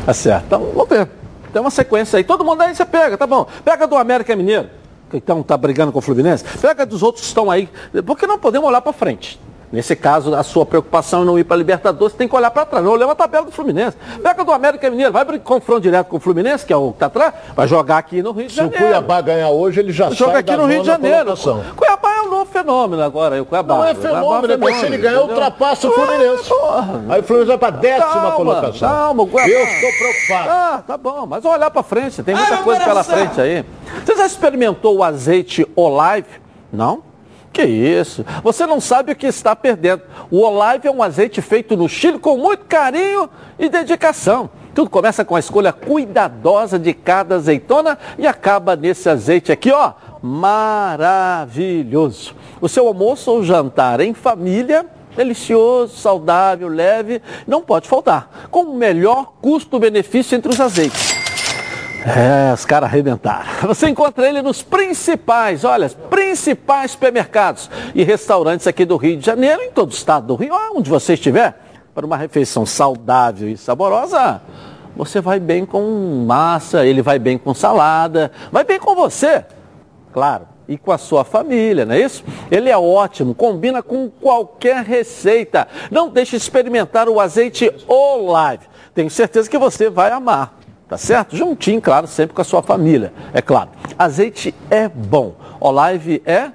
Tá certo. Então, vamos ver. Tem uma sequência aí. Todo mundo aí você pega, tá bom. Pega do América Mineiro, que então tá brigando com o Fluminense. Pega dos outros que estão aí. Porque não podemos olhar para frente. Nesse caso, a sua preocupação em não ir para a Libertadores, você tem que olhar para trás. Não olhar a tabela do Fluminense. Pega do América Mineiro, vai para confronto direto com o Fluminense, que é o que está atrás, vai jogar aqui no Rio de Se o Janeiro. Cuiabá ganhar hoje, ele já Joga sai aqui da no Rio de Janeiro. colocação. É fenômeno agora. O Cuiabá. Não é O Cuiabá fenômeno, é porque se ele ganhar, ultrapassa o Fluminense. Aí o Fluminense vai para a décima Calma, colocação. calma, o Cuiabá. Eu estou preocupado. Ah, tá bom, mas olhar para frente, tem muita Ah, coisa pela frente aí. Você já experimentou o azeite Olive? Não? Que isso? Você não sabe o que está perdendo. O Olive é um azeite feito no Chile com muito carinho e dedicação. Tudo começa com a escolha cuidadosa de cada azeitona e acaba nesse azeite aqui, ó, maravilhoso. O seu almoço ou jantar em família delicioso, saudável, leve, não pode faltar. Com o melhor custo-benefício entre os azeites. É, os caras arrebentaram. [laughs] Você encontra ele nos principais, olha, principais supermercados e restaurantes aqui do Rio de Janeiro, em todo o estado do Rio, onde você estiver, para uma refeição saudável e saborosa. Você vai bem com massa, ele vai bem com salada, vai bem com você, claro, e com a sua família, não é isso? Ele é ótimo, combina com qualquer receita. Não deixe de experimentar o azeite Olive. Tenho certeza que você vai amar. Tá certo? Juntinho, claro, sempre com a sua família. É claro. Azeite é bom. Olive é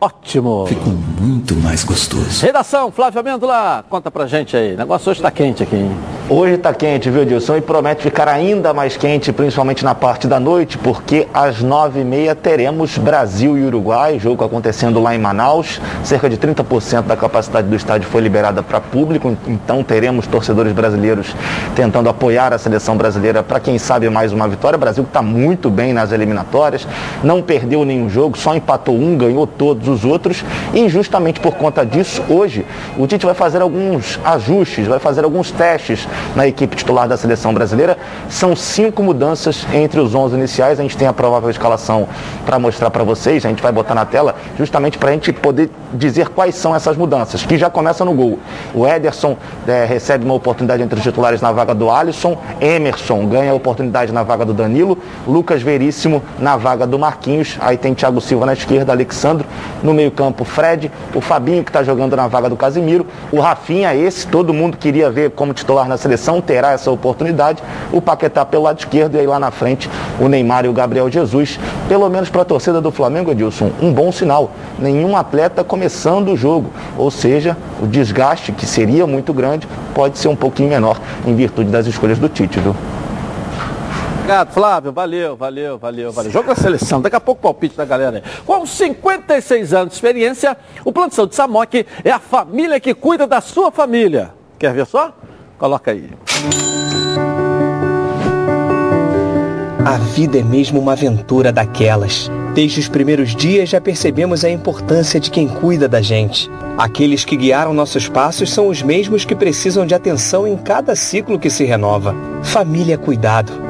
ótimo. Ficou muito mais gostoso. Redação, Flávio Amêndola, conta pra gente aí. O negócio hoje tá quente aqui, hein? Hoje está quente, viu, Dilson? E promete ficar ainda mais quente, principalmente na parte da noite, porque às nove e meia teremos Brasil e Uruguai, jogo acontecendo lá em Manaus. Cerca de 30% da capacidade do estádio foi liberada para público, então teremos torcedores brasileiros tentando apoiar a seleção brasileira para quem sabe mais uma vitória. O Brasil está muito bem nas eliminatórias, não perdeu nenhum jogo, só empatou um, ganhou todos os outros. E justamente por conta disso, hoje o Tite vai fazer alguns ajustes, vai fazer alguns testes na equipe titular da seleção brasileira. São cinco mudanças entre os 11 iniciais. A gente tem a provável escalação para mostrar para vocês. A gente vai botar na tela justamente para a gente poder dizer quais são essas mudanças, que já começa no gol. O Ederson eh, recebe uma oportunidade entre os titulares na vaga do Alisson. Emerson ganha a oportunidade na vaga do Danilo. Lucas Veríssimo na vaga do Marquinhos. Aí tem Thiago Silva na esquerda, Alexandro. No meio-campo, Fred. O Fabinho, que está jogando na vaga do Casimiro. O Rafinha, esse, todo mundo queria ver como titular na seleção, terá essa oportunidade. O Paquetá pelo lado esquerdo e aí lá na frente o Neymar e o Gabriel Jesus. Pelo menos para a torcida do Flamengo, Edilson, um bom sinal. Nenhum atleta começando o jogo. Ou seja, o desgaste, que seria muito grande, pode ser um pouquinho menor em virtude das escolhas do Tite, viu? Obrigado, Flávio. Valeu, valeu, valeu, valeu. Jogo da seleção. Daqui a pouco palpite da galera aí. Com 56 anos de experiência, o Plano de Saúde Samok é a família que cuida da sua família. Quer ver só? Coloca aí. A vida é mesmo uma aventura daquelas. Desde os primeiros dias já percebemos a importância de quem cuida da gente. Aqueles que guiaram nossos passos são os mesmos que precisam de atenção em cada ciclo que se renova. Família é cuidado.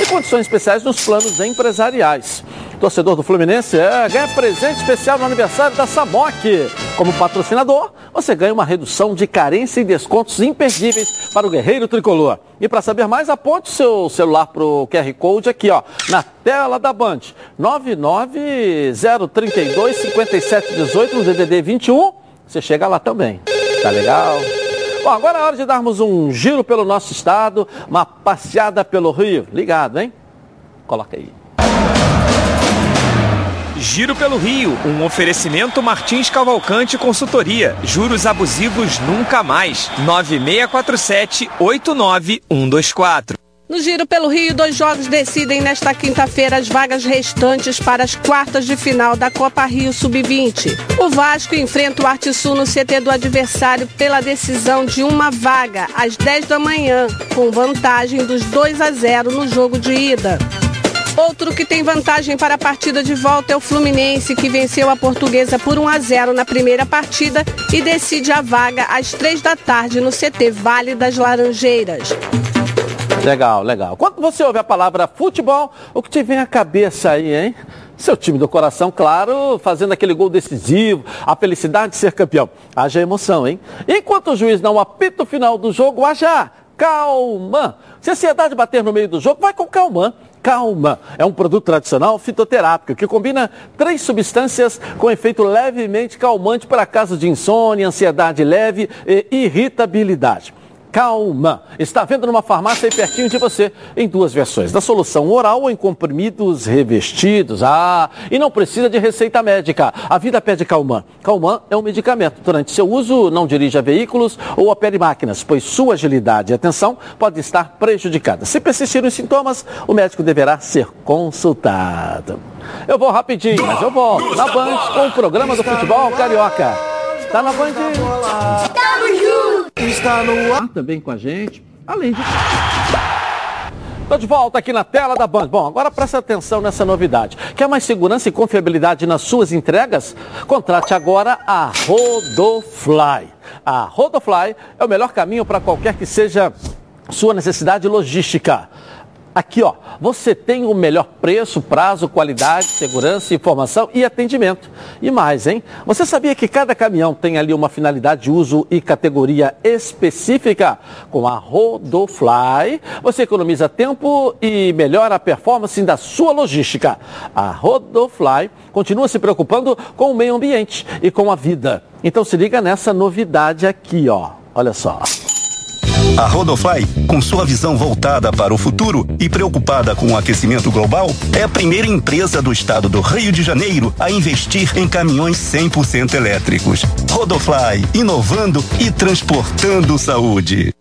e condições especiais nos planos empresariais. Torcedor do Fluminense é, ganha presente especial no aniversário da Samok. Como patrocinador, você ganha uma redução de carência e descontos imperdíveis para o Guerreiro Tricolor. E para saber mais, aponte seu celular para o QR Code aqui, ó, na tela da Band. 99032 5718 no DDD 21. Você chega lá também. Tá legal? Bom, agora é hora de darmos um giro pelo nosso estado, uma passeada pelo Rio. Ligado, hein? Coloca aí. Giro pelo Rio, um oferecimento Martins Cavalcante Consultoria. Juros abusivos nunca mais. 9647 89124. No Giro pelo Rio, dois jogos decidem nesta quinta-feira as vagas restantes para as quartas de final da Copa Rio Sub-20. O Vasco enfrenta o Artisul no CT do adversário pela decisão de uma vaga às 10 da manhã, com vantagem dos 2 a 0 no jogo de ida. Outro que tem vantagem para a partida de volta é o Fluminense, que venceu a Portuguesa por 1 a 0 na primeira partida e decide a vaga às 3 da tarde no CT Vale das Laranjeiras. Legal, legal. Quando você ouve a palavra futebol, o que te vem à cabeça aí, hein? Seu time do coração, claro, fazendo aquele gol decisivo, a felicidade de ser campeão. Haja emoção, hein? Enquanto o juiz não apita o final do jogo, haja calma. Se a ansiedade bater no meio do jogo, vai com calma. Calma é um produto tradicional fitoterápico que combina três substâncias com efeito levemente calmante para casos de insônia, ansiedade leve e irritabilidade. Calma. Está vendo numa farmácia aí pertinho de você, em duas versões, da solução oral ou em comprimidos revestidos. Ah, e não precisa de receita médica. A vida pede Calman. Calman é um medicamento. Durante seu uso, não dirija veículos ou opere máquinas, pois sua agilidade e atenção pode estar prejudicada. Se persistirem os sintomas, o médico deverá ser consultado. Eu vou rapidinho, mas eu volto na Band com o programa do futebol carioca. Tá na Band? Tamo junto! Está no ar também com a gente, além de... Estou de volta aqui na tela da Band. Bom, agora presta atenção nessa novidade. Quer mais segurança e confiabilidade nas suas entregas? Contrate agora a Rodofly. A Rodofly é o melhor caminho para qualquer que seja sua necessidade logística. Aqui, ó, você tem o melhor preço, prazo, qualidade, segurança, informação e atendimento. E mais, hein? Você sabia que cada caminhão tem ali uma finalidade de uso e categoria específica? Com a Rodofly, você economiza tempo e melhora a performance da sua logística. A Rodofly continua se preocupando com o meio ambiente e com a vida. Então se liga nessa novidade aqui, ó. Olha só. A Rodofly, com sua visão voltada para o futuro e preocupada com o aquecimento global, é a primeira empresa do estado do Rio de Janeiro a investir em caminhões 100% elétricos. Rodofly, inovando e transportando saúde.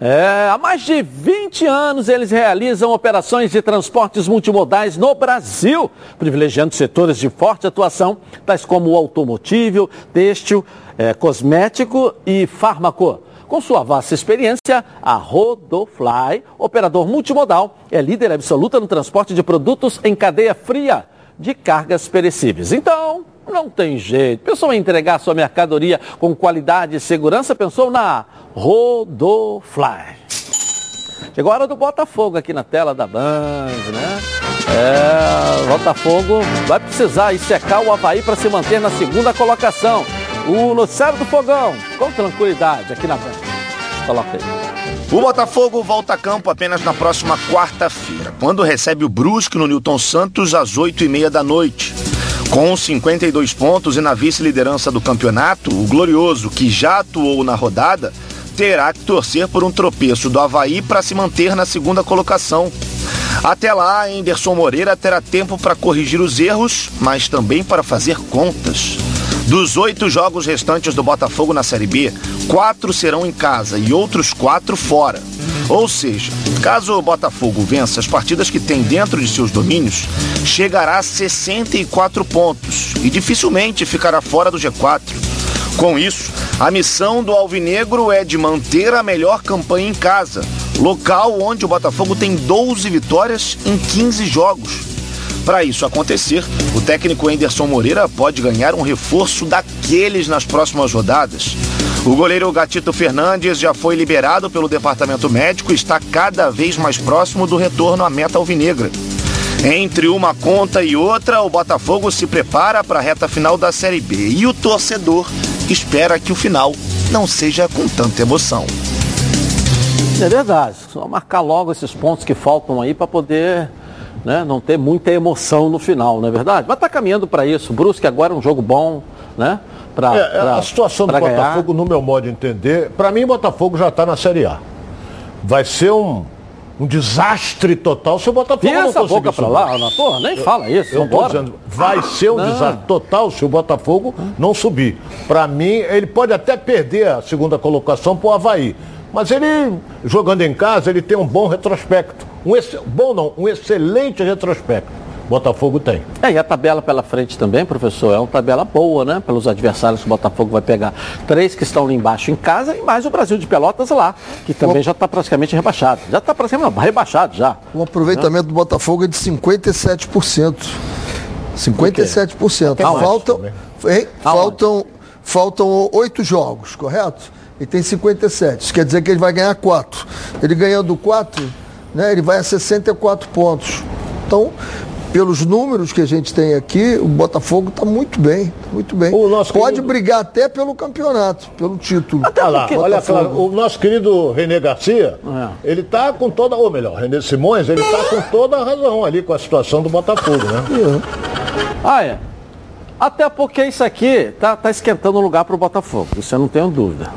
É, há mais de 20 anos eles realizam operações de transportes multimodais no Brasil, privilegiando setores de forte atuação, tais como o automotivo, têxtil, é, cosmético e fármaco. Com sua vasta experiência, a Rodofly, operador multimodal, é líder absoluta no transporte de produtos em cadeia fria de cargas perecíveis. Então, não tem jeito. Pensou em entregar sua mercadoria com qualidade e segurança? Pensou na Rodofly. Chegou a hora do Botafogo aqui na tela da Band, né? É, Botafogo vai precisar secar o Havaí para se manter na segunda colocação. O noticiário do Fogão, com tranquilidade, aqui na Band. Coloca aí. O Botafogo volta a campo apenas na próxima quarta-feira, quando recebe o Brusque no Newton Santos às 8 e meia da noite. Com 52 pontos e na vice-liderança do campeonato, o Glorioso, que já atuou na rodada, terá que torcer por um tropeço do Havaí para se manter na segunda colocação. Até lá, Anderson Moreira terá tempo para corrigir os erros, mas também para fazer contas. Dos oito jogos restantes do Botafogo na Série B, quatro serão em casa e outros quatro fora. Ou seja, caso o Botafogo vença as partidas que tem dentro de seus domínios, chegará a 64 pontos e dificilmente ficará fora do G4. Com isso, a missão do Alvinegro é de manter a melhor campanha em casa, local onde o Botafogo tem 12 vitórias em 15 jogos. Para isso acontecer, o técnico Anderson Moreira pode ganhar um reforço daqueles nas próximas rodadas. O goleiro Gatito Fernandes já foi liberado pelo departamento médico e está cada vez mais próximo do retorno à meta alvinegra. Entre uma conta e outra, o Botafogo se prepara para a reta final da Série B e o torcedor espera que o final não seja com tanta emoção. É verdade, só marcar logo esses pontos que faltam aí para poder né, não ter muita emoção no final, não é verdade? Mas está caminhando para isso. Brusque agora é um jogo bom, né? Pra, É, pra- a situação do ganhar. Botafogo, no meu modo de entender, para mim, o Botafogo já está na Série A. Vai ser um, um desastre total se o Botafogo Vira não essa conseguir boca subir. lá, na porra, nem fala isso, Eu vambora. dizendo, vai ser um Não. desastre total se o Botafogo não subir. Para mim, ele pode até perder a segunda colocação para o Havaí. Mas ele, jogando em casa, ele tem um bom retrospecto. Um ex- bom não, um excelente retrospecto. Botafogo tem. É, e a tabela pela frente também, professor, é uma tabela boa, né? Pelos adversários que o Botafogo vai pegar. Três que estão ali embaixo em casa e mais o Brasil de Pelotas lá, que também já está praticamente rebaixado. Já está praticamente não, rebaixado já. O aproveitamento do Botafogo é de 57%. 57%. Aonde? Faltam, hein? faltam, faltam oito jogos, correto? E tem 57. Isso quer dizer que ele vai ganhar quatro. Ele ganhando quatro, né, ele vai a 64 pontos. Então, pelos números que a gente tem aqui, o Botafogo está muito bem, tá muito bem. Pode brigar até pelo campeonato, pelo título. Olha lá, olha, claro, o nosso querido Renê Garcia, ele tá com toda, ou melhor, Renê Simões, ele tá com toda a razão ali com a situação do Botafogo, né? Ah, é. Até porque isso aqui tá, tá esquentando o lugar para o Botafogo, isso eu não tenho dúvida.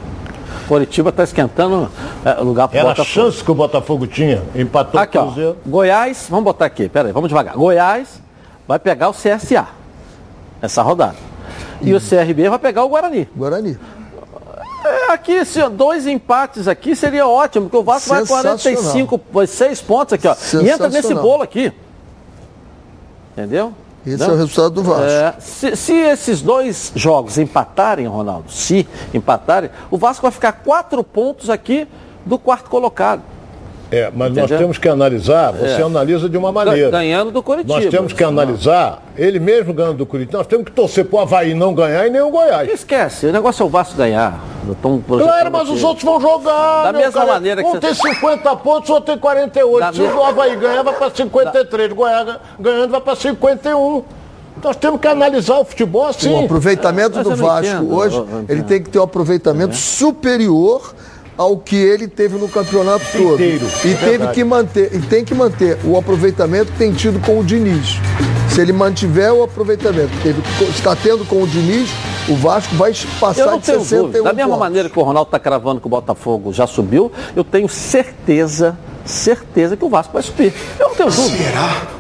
Curitiba está esquentando é, o lugar para o Era a Botafogo. chance que o Botafogo tinha, empatou Aqui, com o ó. Cruzeiro. Goiás, vamos botar aqui, peraí, vamos devagar. Goiás vai pegar o CSA essa rodada. E o CRB vai pegar o Guarani. Guarani. É, aqui, se dois empates aqui seria ótimo, porque o Vasco vai Sensacional. 45, vai seis pontos aqui, ó. E entra nesse bolo aqui. Entendeu? Esse Entendeu? é o resultado do Vasco. É, se, se esses dois jogos empatarem, Ronaldo, se empatarem, o Vasco vai ficar quatro pontos aqui do quarto colocado. É, mas nós Entendeu? temos que analisar, você É. analisa de uma maneira. Ganhando do Curitiba. Nós temos que analisar, ele mesmo ganhando do Curitiba, nós temos que torcer pro Havaí não ganhar e nem o Goiás. Esquece, o negócio é o Vasco ganhar. Claro, mas os outros vão jogar. Da mesma cara. maneira que Um você- tem 50 pontos, o outro tem 48. Da Se me- o Havaí ganhar, vai para 53. O Goiás ganhando, vai para 51. Nós temos que analisar o futebol assim. O aproveitamento Mas do Vasco entendo, hoje, ele tem que ter um aproveitamento superior ao que ele teve no campeonato todo. Inteiro, E é teve verdade. que manter, e tem que manter o aproveitamento que tem tido com o Diniz. Se ele mantiver o aproveitamento que teve, está tendo com o Diniz, o Vasco vai Eu passar não de tenho 61 dúvida. Da mesma pontos. maneira que o Ronaldo está cravando que o Botafogo já subiu, eu tenho certeza, certeza que o Vasco vai subir. Eu não tenho dúvida.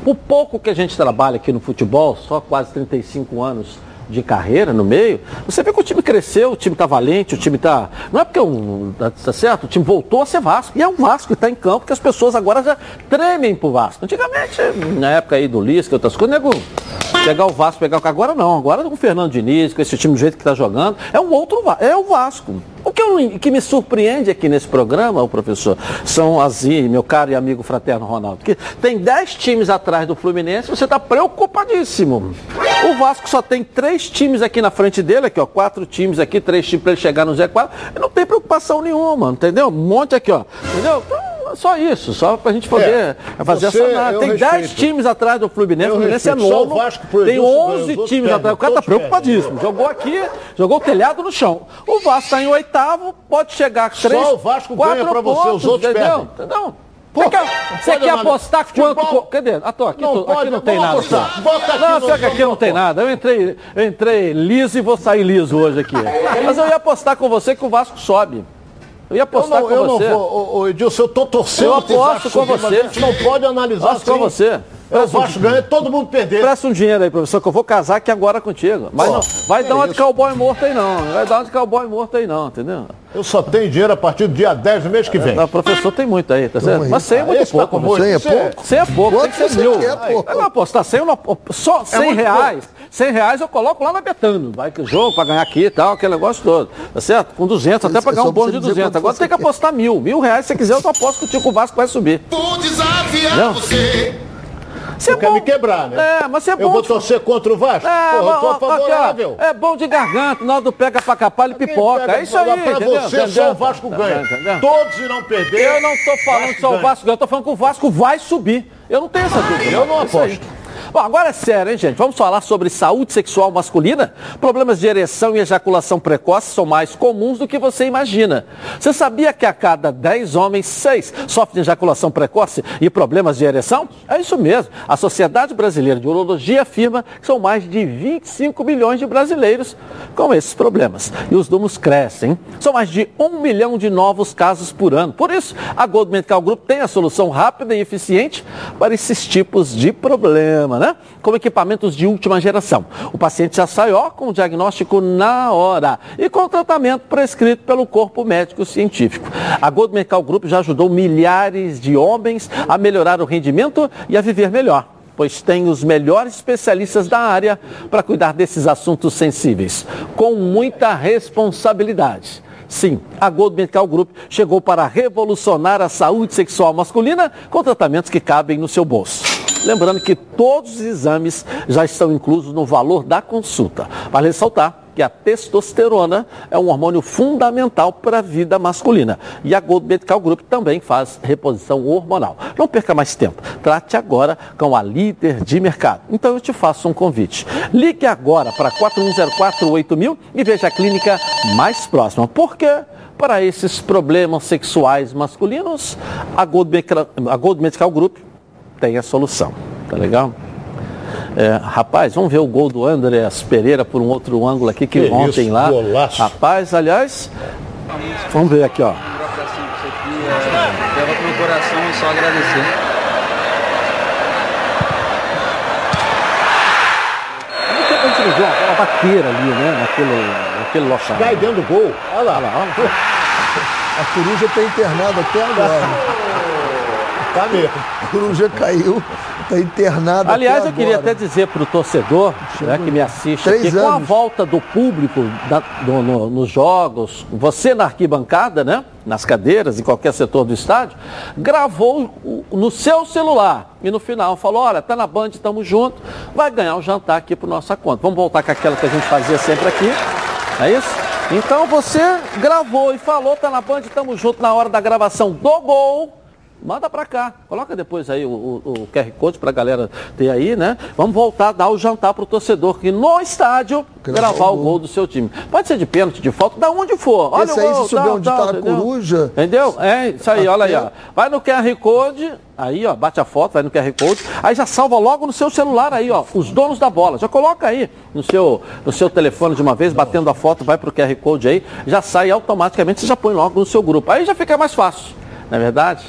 O pouco que a gente trabalha aqui no futebol, só quase 35 anos de carreira no meio, você vê que o time cresceu, o time está valente, o time está. Não é porque um, tá, tá certo, o time voltou a ser Vasco. E é o Vasco que está em campo, que as pessoas agora já tremem pro Vasco. Antigamente, na época aí do Lisca e outras coisas, nego, pegar o Vasco, pegar o. Agora não, agora com o Fernando Diniz, com esse time do jeito que está jogando, é um outro é o Vasco. O que, eu- que me surpreende aqui nesse programa, o professor, são e meu caro e amigo fraterno Ronaldo, que tem 10 times atrás do Fluminense, você está preocupadíssimo. O Vasco só tem três times aqui na frente dele, aqui, ó, quatro times aqui, três times para ele chegar no Z4, e não tem preocupação nenhuma, entendeu? Um monte aqui, ó. Entendeu? Só isso, só para a gente poder É, fazer você, essa Tem respeito. 10 times atrás do Fluminense, o Fluminense é. Só novo. Tem Edilson ganhou, os 11 outros times perdem, atrás. O cara tá todos perdem. preocupadíssimo. Jogou aqui, jogou o telhado no chão. O Vasco está em oitavo, pode chegar a três. o Vasco ganha pra você, os outros entendeu? perdem. Entendeu? Pô, Você quer, não você quer apostar quanto? Futebol- Cadê? Ah, tô, aqui, Não tô- aqui pode, não tem nada. apostar. Bota aqui não, só que aqui não tem nada. Eu entrei, eu entrei liso e vou sair liso hoje aqui. [laughs] Mas eu ia apostar com você que o Vasco sobe. Eu ia Eu apostar não, com eu não você. vou, ô, ô, Edilson, eu tô torcendo Eu aposto com você. A gente não pode analisar Aposto com assim. você. É, o um- Vasco ganha, todo mundo perder. Presta um dinheiro aí, professor, que eu vou casar aqui agora contigo. Mas Pô, não, vai dar uma de cowboy morto aí não. Vai dar uma de cowboy morto aí não, entendeu? Eu só tenho dinheiro a partir do dia 10 do mês que vem. O professor tem muito aí, tá certo? aí. Mas 100 é Ah, muito esse tá pouco. muito? 100 é pouco? 100 é pouco, tem que ser mil. quer, pô? Eu não apostar 100, eu não, só 100 muito reais. 100 reais eu coloco lá na Betano. Vai que jogo pra ganhar aqui e tal, aquele negócio todo. Tá certo? Com 200, até pagar é um bônus de você dizer 200. quanto Agora você tem que quer. apostar mil. Mil reais, se quiser, eu aposto que o Vasco vai subir. Vou desafiar Não. você. Você é Quer bom. me quebrar, né? É, mas você é Eu bom. vou de- torcer contra o Vasco? É, Porra, eu tô favorável. é bom de garganta, na hora do pega pra capar e pipoca. Pega é isso aí, pra entendeu? você, Entendeu? só o Vasco Tá ganha. entendendo? Todos irão perder. Eu não tô falando que só o ganha. Vasco ganha, eu tô falando que o Vasco vai subir. Eu não tenho essa dúvida. Eu não aposto. Bom, agora é sério, hein, gente? Vamos falar sobre saúde sexual masculina? Problemas de ereção e ejaculação precoce são mais comuns do que você imagina. Você sabia que a cada 10 homens, 6 sofrem ejaculação precoce e problemas de ereção? É isso mesmo. A Sociedade Brasileira de Urologia afirma que são mais de 25 milhões de brasileiros com esses problemas. E os números crescem. São mais de um milhão de novos casos por ano. Por isso, a Gold Medical Group tem a solução rápida e eficiente para esses tipos de problema, né? Com equipamentos de última geração. O paciente já sai ó, com o diagnóstico na hora e com o tratamento prescrito pelo corpo médico científico. A Gold Medical Group já ajudou milhares de homens a melhorar o rendimento e a viver melhor pois tem os melhores especialistas da área para cuidar desses assuntos sensíveis, com muita responsabilidade. Sim, a Gold Medical Group chegou para revolucionar a saúde sexual masculina com tratamentos que cabem no seu bolso. Lembrando que todos os exames já estão inclusos no valor da consulta. Vale ressaltar que a testosterona é um hormônio fundamental para a vida masculina. E a Gold Medical Group também faz reposição hormonal. Não perca mais tempo. Trate agora com a líder de mercado. Então eu te faço um convite. Ligue agora para 41048000 e veja a clínica mais próxima. Por quê? Para esses problemas sexuais masculinos, a Gold a Gold Medical Group tem a solução. Tá legal? É, rapaz, vamos ver o gol do Andreas Pereira por um outro ângulo aqui que, que ontem isso, lá. Golaço. Rapaz, aliás, vamos ver aqui, ó. Leva pro meu coração e só agradecer. A gente viu uma bateira ali, né? Naquele, naquele local. Cai dentro do gol. Olha lá. Olha lá, olha lá. A coruja está internada até agora. [laughs] Tá mesmo. A coruja caiu Está internado. Aliás, eu queria até dizer para o torcedor né, que me assiste aqui, com a volta do público da, do, no, nos jogos, você na arquibancada, né, nas cadeiras, em qualquer setor do estádio, gravou no seu celular e no final falou: olha, tá na Band, estamos juntos, vai ganhar um jantar aqui por nossa conta. Vamos voltar com aquela que a gente fazia sempre aqui. É isso? Então você gravou e falou, tá na Band, estamos juntos na hora da gravação do gol manda para cá. Coloca depois aí o, o, o QR Code para a galera ter aí, né? Vamos voltar a dar o jantar para o torcedor que no estádio gravar o gol do seu time. Pode ser de pênalti, de falta, da onde for. Olha Esse o gol, aí, se souber onde está a coruja. Entendeu? É isso aí, olha aí, ó. Vai no QR Code, aí, ó, bate a foto, vai no QR Code, aí já salva logo no seu celular aí, ó, os donos da bola. Já coloca aí no seu, no seu telefone de uma vez, batendo a foto, vai pro QR Code aí, já sai automaticamente, você já põe logo no seu grupo. Aí já fica mais fácil, não é verdade?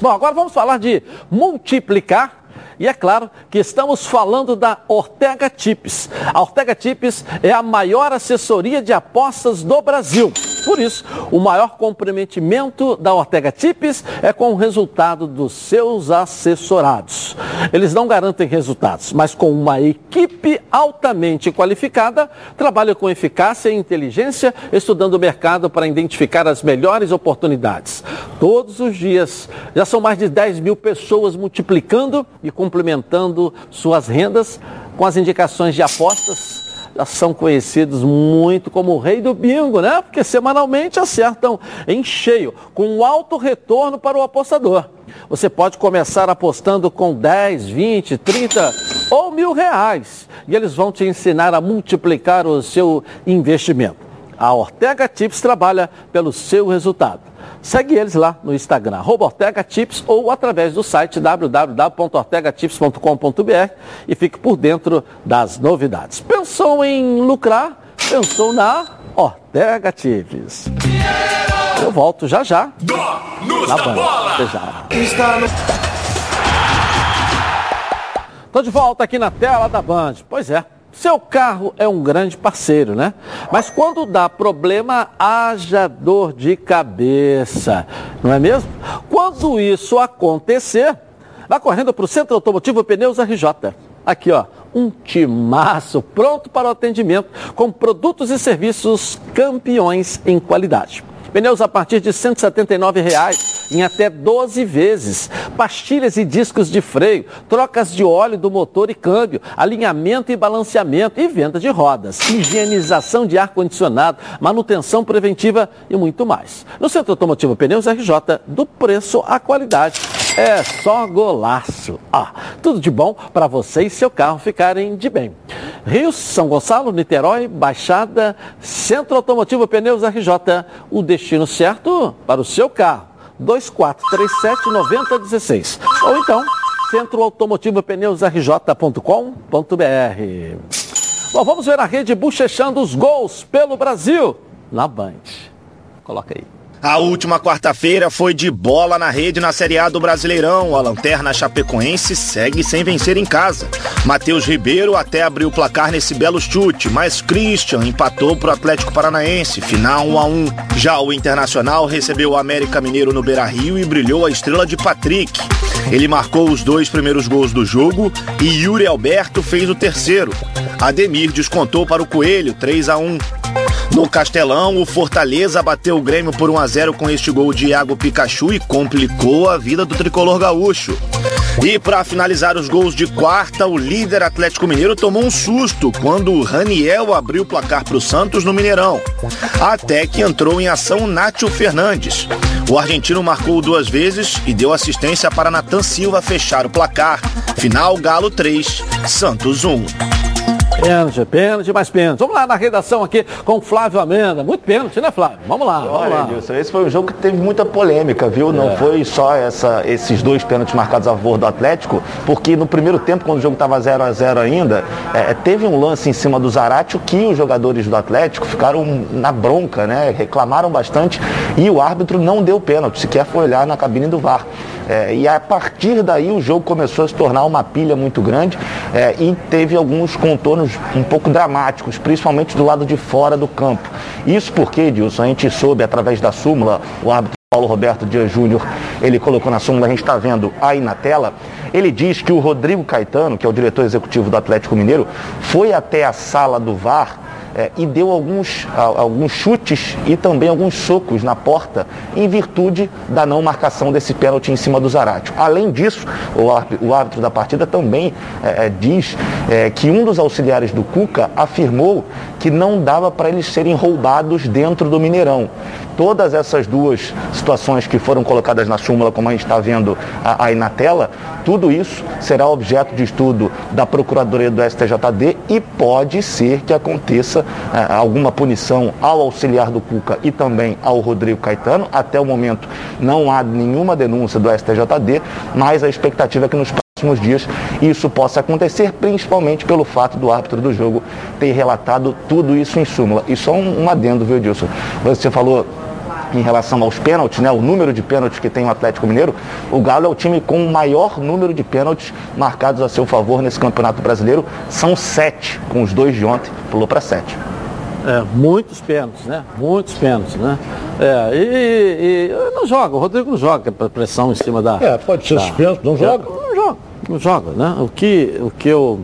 Bom, agora vamos falar de multiplicar. E é claro que estamos falando da Ortega Tips. A Ortega Tips é a maior assessoria de apostas do Brasil. Por isso, o maior comprometimento da Ortega Tips é com o resultado dos seus assessorados. Eles não garantem resultados, mas com uma equipe altamente qualificada, trabalham com eficácia e inteligência, estudando o mercado para identificar as melhores oportunidades. Todos os dias, já são mais de 10 mil pessoas multiplicando e complementando suas rendas com as indicações de apostas são conhecidos muito como o rei do bingo, né? Porque semanalmente acertam em cheio, com alto retorno para o apostador. Você pode começar apostando com 10, 20, 30 ou mil reais. E eles vão te ensinar a multiplicar o seu investimento. A Ortega Tips trabalha pelo seu resultado. Segue eles lá no Instagram, Ortega Tips ou através do site www.ortegatips.com.br e fique por dentro das novidades. Pensou em lucrar? Pensou na Ortega Tips. Eu volto já já. Donos da bola! Até já. Está no... Tô de volta aqui na tela da Band. Pois é. Seu carro é um grande parceiro, né? Mas quando dá problema, haja dor de cabeça, não é mesmo? Quando isso acontecer, vá correndo para o Centro Automotivo Pneus RJ. Aqui, ó, um timaço pronto para o atendimento com produtos e serviços campeões em qualidade. Pneus a partir de 179 reais, em até 12 vezes. Pastilhas e discos de freio, trocas de óleo do motor e câmbio, alinhamento e balanceamento e venda de rodas, higienização de ar-condicionado, manutenção preventiva e muito mais. No Centro Automotivo Pneus RJ, do preço à qualidade. é só golaço. Ah, tudo de bom para você e seu carro ficarem de bem. Rio, São Gonçalo, Niterói, Baixada, Centro Automotivo Pneus RJ. O destino certo para o seu carro. 2437-9016. Ou então, Centro Automotivo Pneus RJ.com.br. Bom, vamos ver a rede bochechando os gols pelo Brasil na Band. Coloca aí. A última quarta-feira foi de bola na rede na Série A do Brasileirão. A lanterna chapecoense segue sem vencer em casa. Matheus Ribeiro até abriu o placar nesse belo chute, mas Christian empatou para o Atlético Paranaense, final 1 a 1. Já o Internacional recebeu o América Mineiro no Beira-Rio e brilhou a estrela de Patrick. Ele marcou os dois primeiros gols do jogo e Yuri Alberto fez o terceiro. Ademir descontou para o Coelho, 3 a 1. No Castelão, o Fortaleza bateu o Grêmio por 1 a 0 com este gol de Iago Pikachu e complicou a vida do tricolor gaúcho. E para finalizar os gols de quarta, o líder Atlético Mineiro tomou um susto quando o Raniel abriu o placar para o Santos no Mineirão. Até que entrou em ação Nátio Fernandes. O argentino marcou duas vezes e deu assistência para Natan Silva fechar o placar. Final Galo 3, Santos 1. Pênalti, pênalti, mais pênalti. Vamos lá na redação aqui com o Flávio Amenda. Muito pênalti, né, Flávio? Vamos lá, vamos Olha, lá. Edilson, esse foi um jogo que teve muita polêmica, viu? Não É. foi só essa, esses dois pênaltis marcados a favor do Atlético, porque no primeiro tempo, quando o jogo estava 0 a 0 ainda, é, teve um lance em cima do Zaratio que os jogadores do Atlético ficaram na bronca, né? Reclamaram bastante e o árbitro não deu pênalti, sequer foi olhar na cabine do VAR. É, e a partir daí o jogo começou a se tornar uma pilha muito grande é, e teve alguns contornos um pouco dramáticos, principalmente do lado de fora do campo. Isso porque, Edilson, a gente soube através da súmula, o árbitro Paulo Roberto Dias Júnior, ele colocou na súmula, a gente está vendo aí na tela, ele diz que o Rodrigo Caetano, que é o diretor executivo do Atlético Mineiro, foi até a sala do VAR é, e deu alguns, alguns chutes e também alguns socos na porta em virtude da não marcação desse pênalti em cima do Zaratio. Além disso, o árbitro, o árbitro da partida também é, é, diz é, que um dos auxiliares do Cuca afirmou que não dava para eles serem roubados dentro do Mineirão. Todas essas duas situações que foram colocadas na súmula, como a gente está vendo aí na tela, tudo isso será objeto de estudo da Procuradoria do STJD e pode ser que aconteça eh, alguma punição ao auxiliar do Cuca e também ao Rodrigo Caetano. Até o momento não há nenhuma denúncia do STJD, mas a expectativa é que nos próximos dias isso possa acontecer, principalmente pelo fato do árbitro do jogo ter relatado tudo isso em súmula. E só um, um adendo, viu, Dilson? Você falou em relação aos pênaltis, né, o número de pênaltis que tem o Atlético Mineiro, o Galo é o time com o maior número de pênaltis marcados a seu favor nesse Campeonato Brasileiro. São sete, com os dois de ontem, pulou para sete. É, muitos pênaltis, né? Muitos pênaltis, né? É, e, e- não joga, o Rodrigo não joga, pra pressão em cima da. É, pode ser da- suspenso, não É, joga. Não joga, não joga, né? O que, o que eu,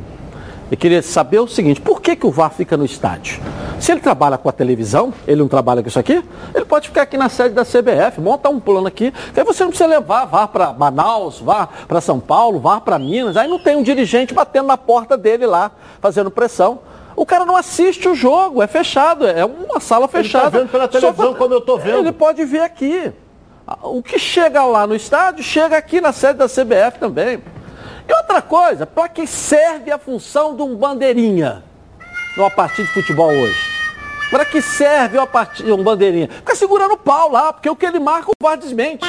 eu queria saber é o seguinte, por que, que o VAR fica no estádio? Se ele trabalha com a televisão, ele não trabalha com isso aqui, ele pode ficar aqui na sede da CBF, monta um plano aqui, que aí você não precisa levar VAR para Manaus, VAR para São Paulo, VAR para Minas, aí não tem um dirigente batendo na porta dele lá, fazendo pressão. O cara não assiste o jogo, é fechado, é uma sala Ele fechada. tá vendo pela televisão pra- como eu tô vendo. Ele pode ver aqui. O que chega lá no estádio, chega aqui na sede da CBF também. E outra coisa, para que serve a função de um bandeirinha numa partida de futebol hoje? Para que serve uma partida, um bandeirinha? Fica segurando o pau lá, porque o que ele marca, o VAR desmente.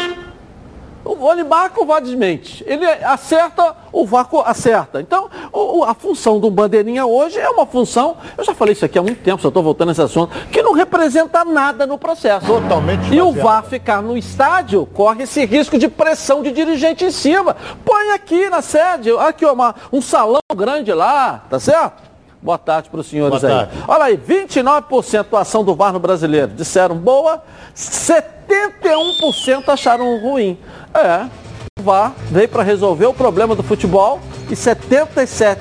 O marca, o VAR desmente. Ele acerta, o VAR acerta. Então, o- a função do bandeirinha hoje é uma função, eu já falei isso aqui há muito tempo, só estou voltando a esse assunto, que não representa nada no processo. Totalmente E o. VAR ficar no estádio corre esse risco de pressão de dirigente em cima. Põe aqui na sede, aqui ó, uma- um salão grande lá, tá certo? Boa tarde para os senhores Boa aí. tarde. Olha aí, 29% da ação do VAR no brasileiro disseram boa, 71% acharam ruim. É, o VAR veio para resolver o problema do futebol e 77,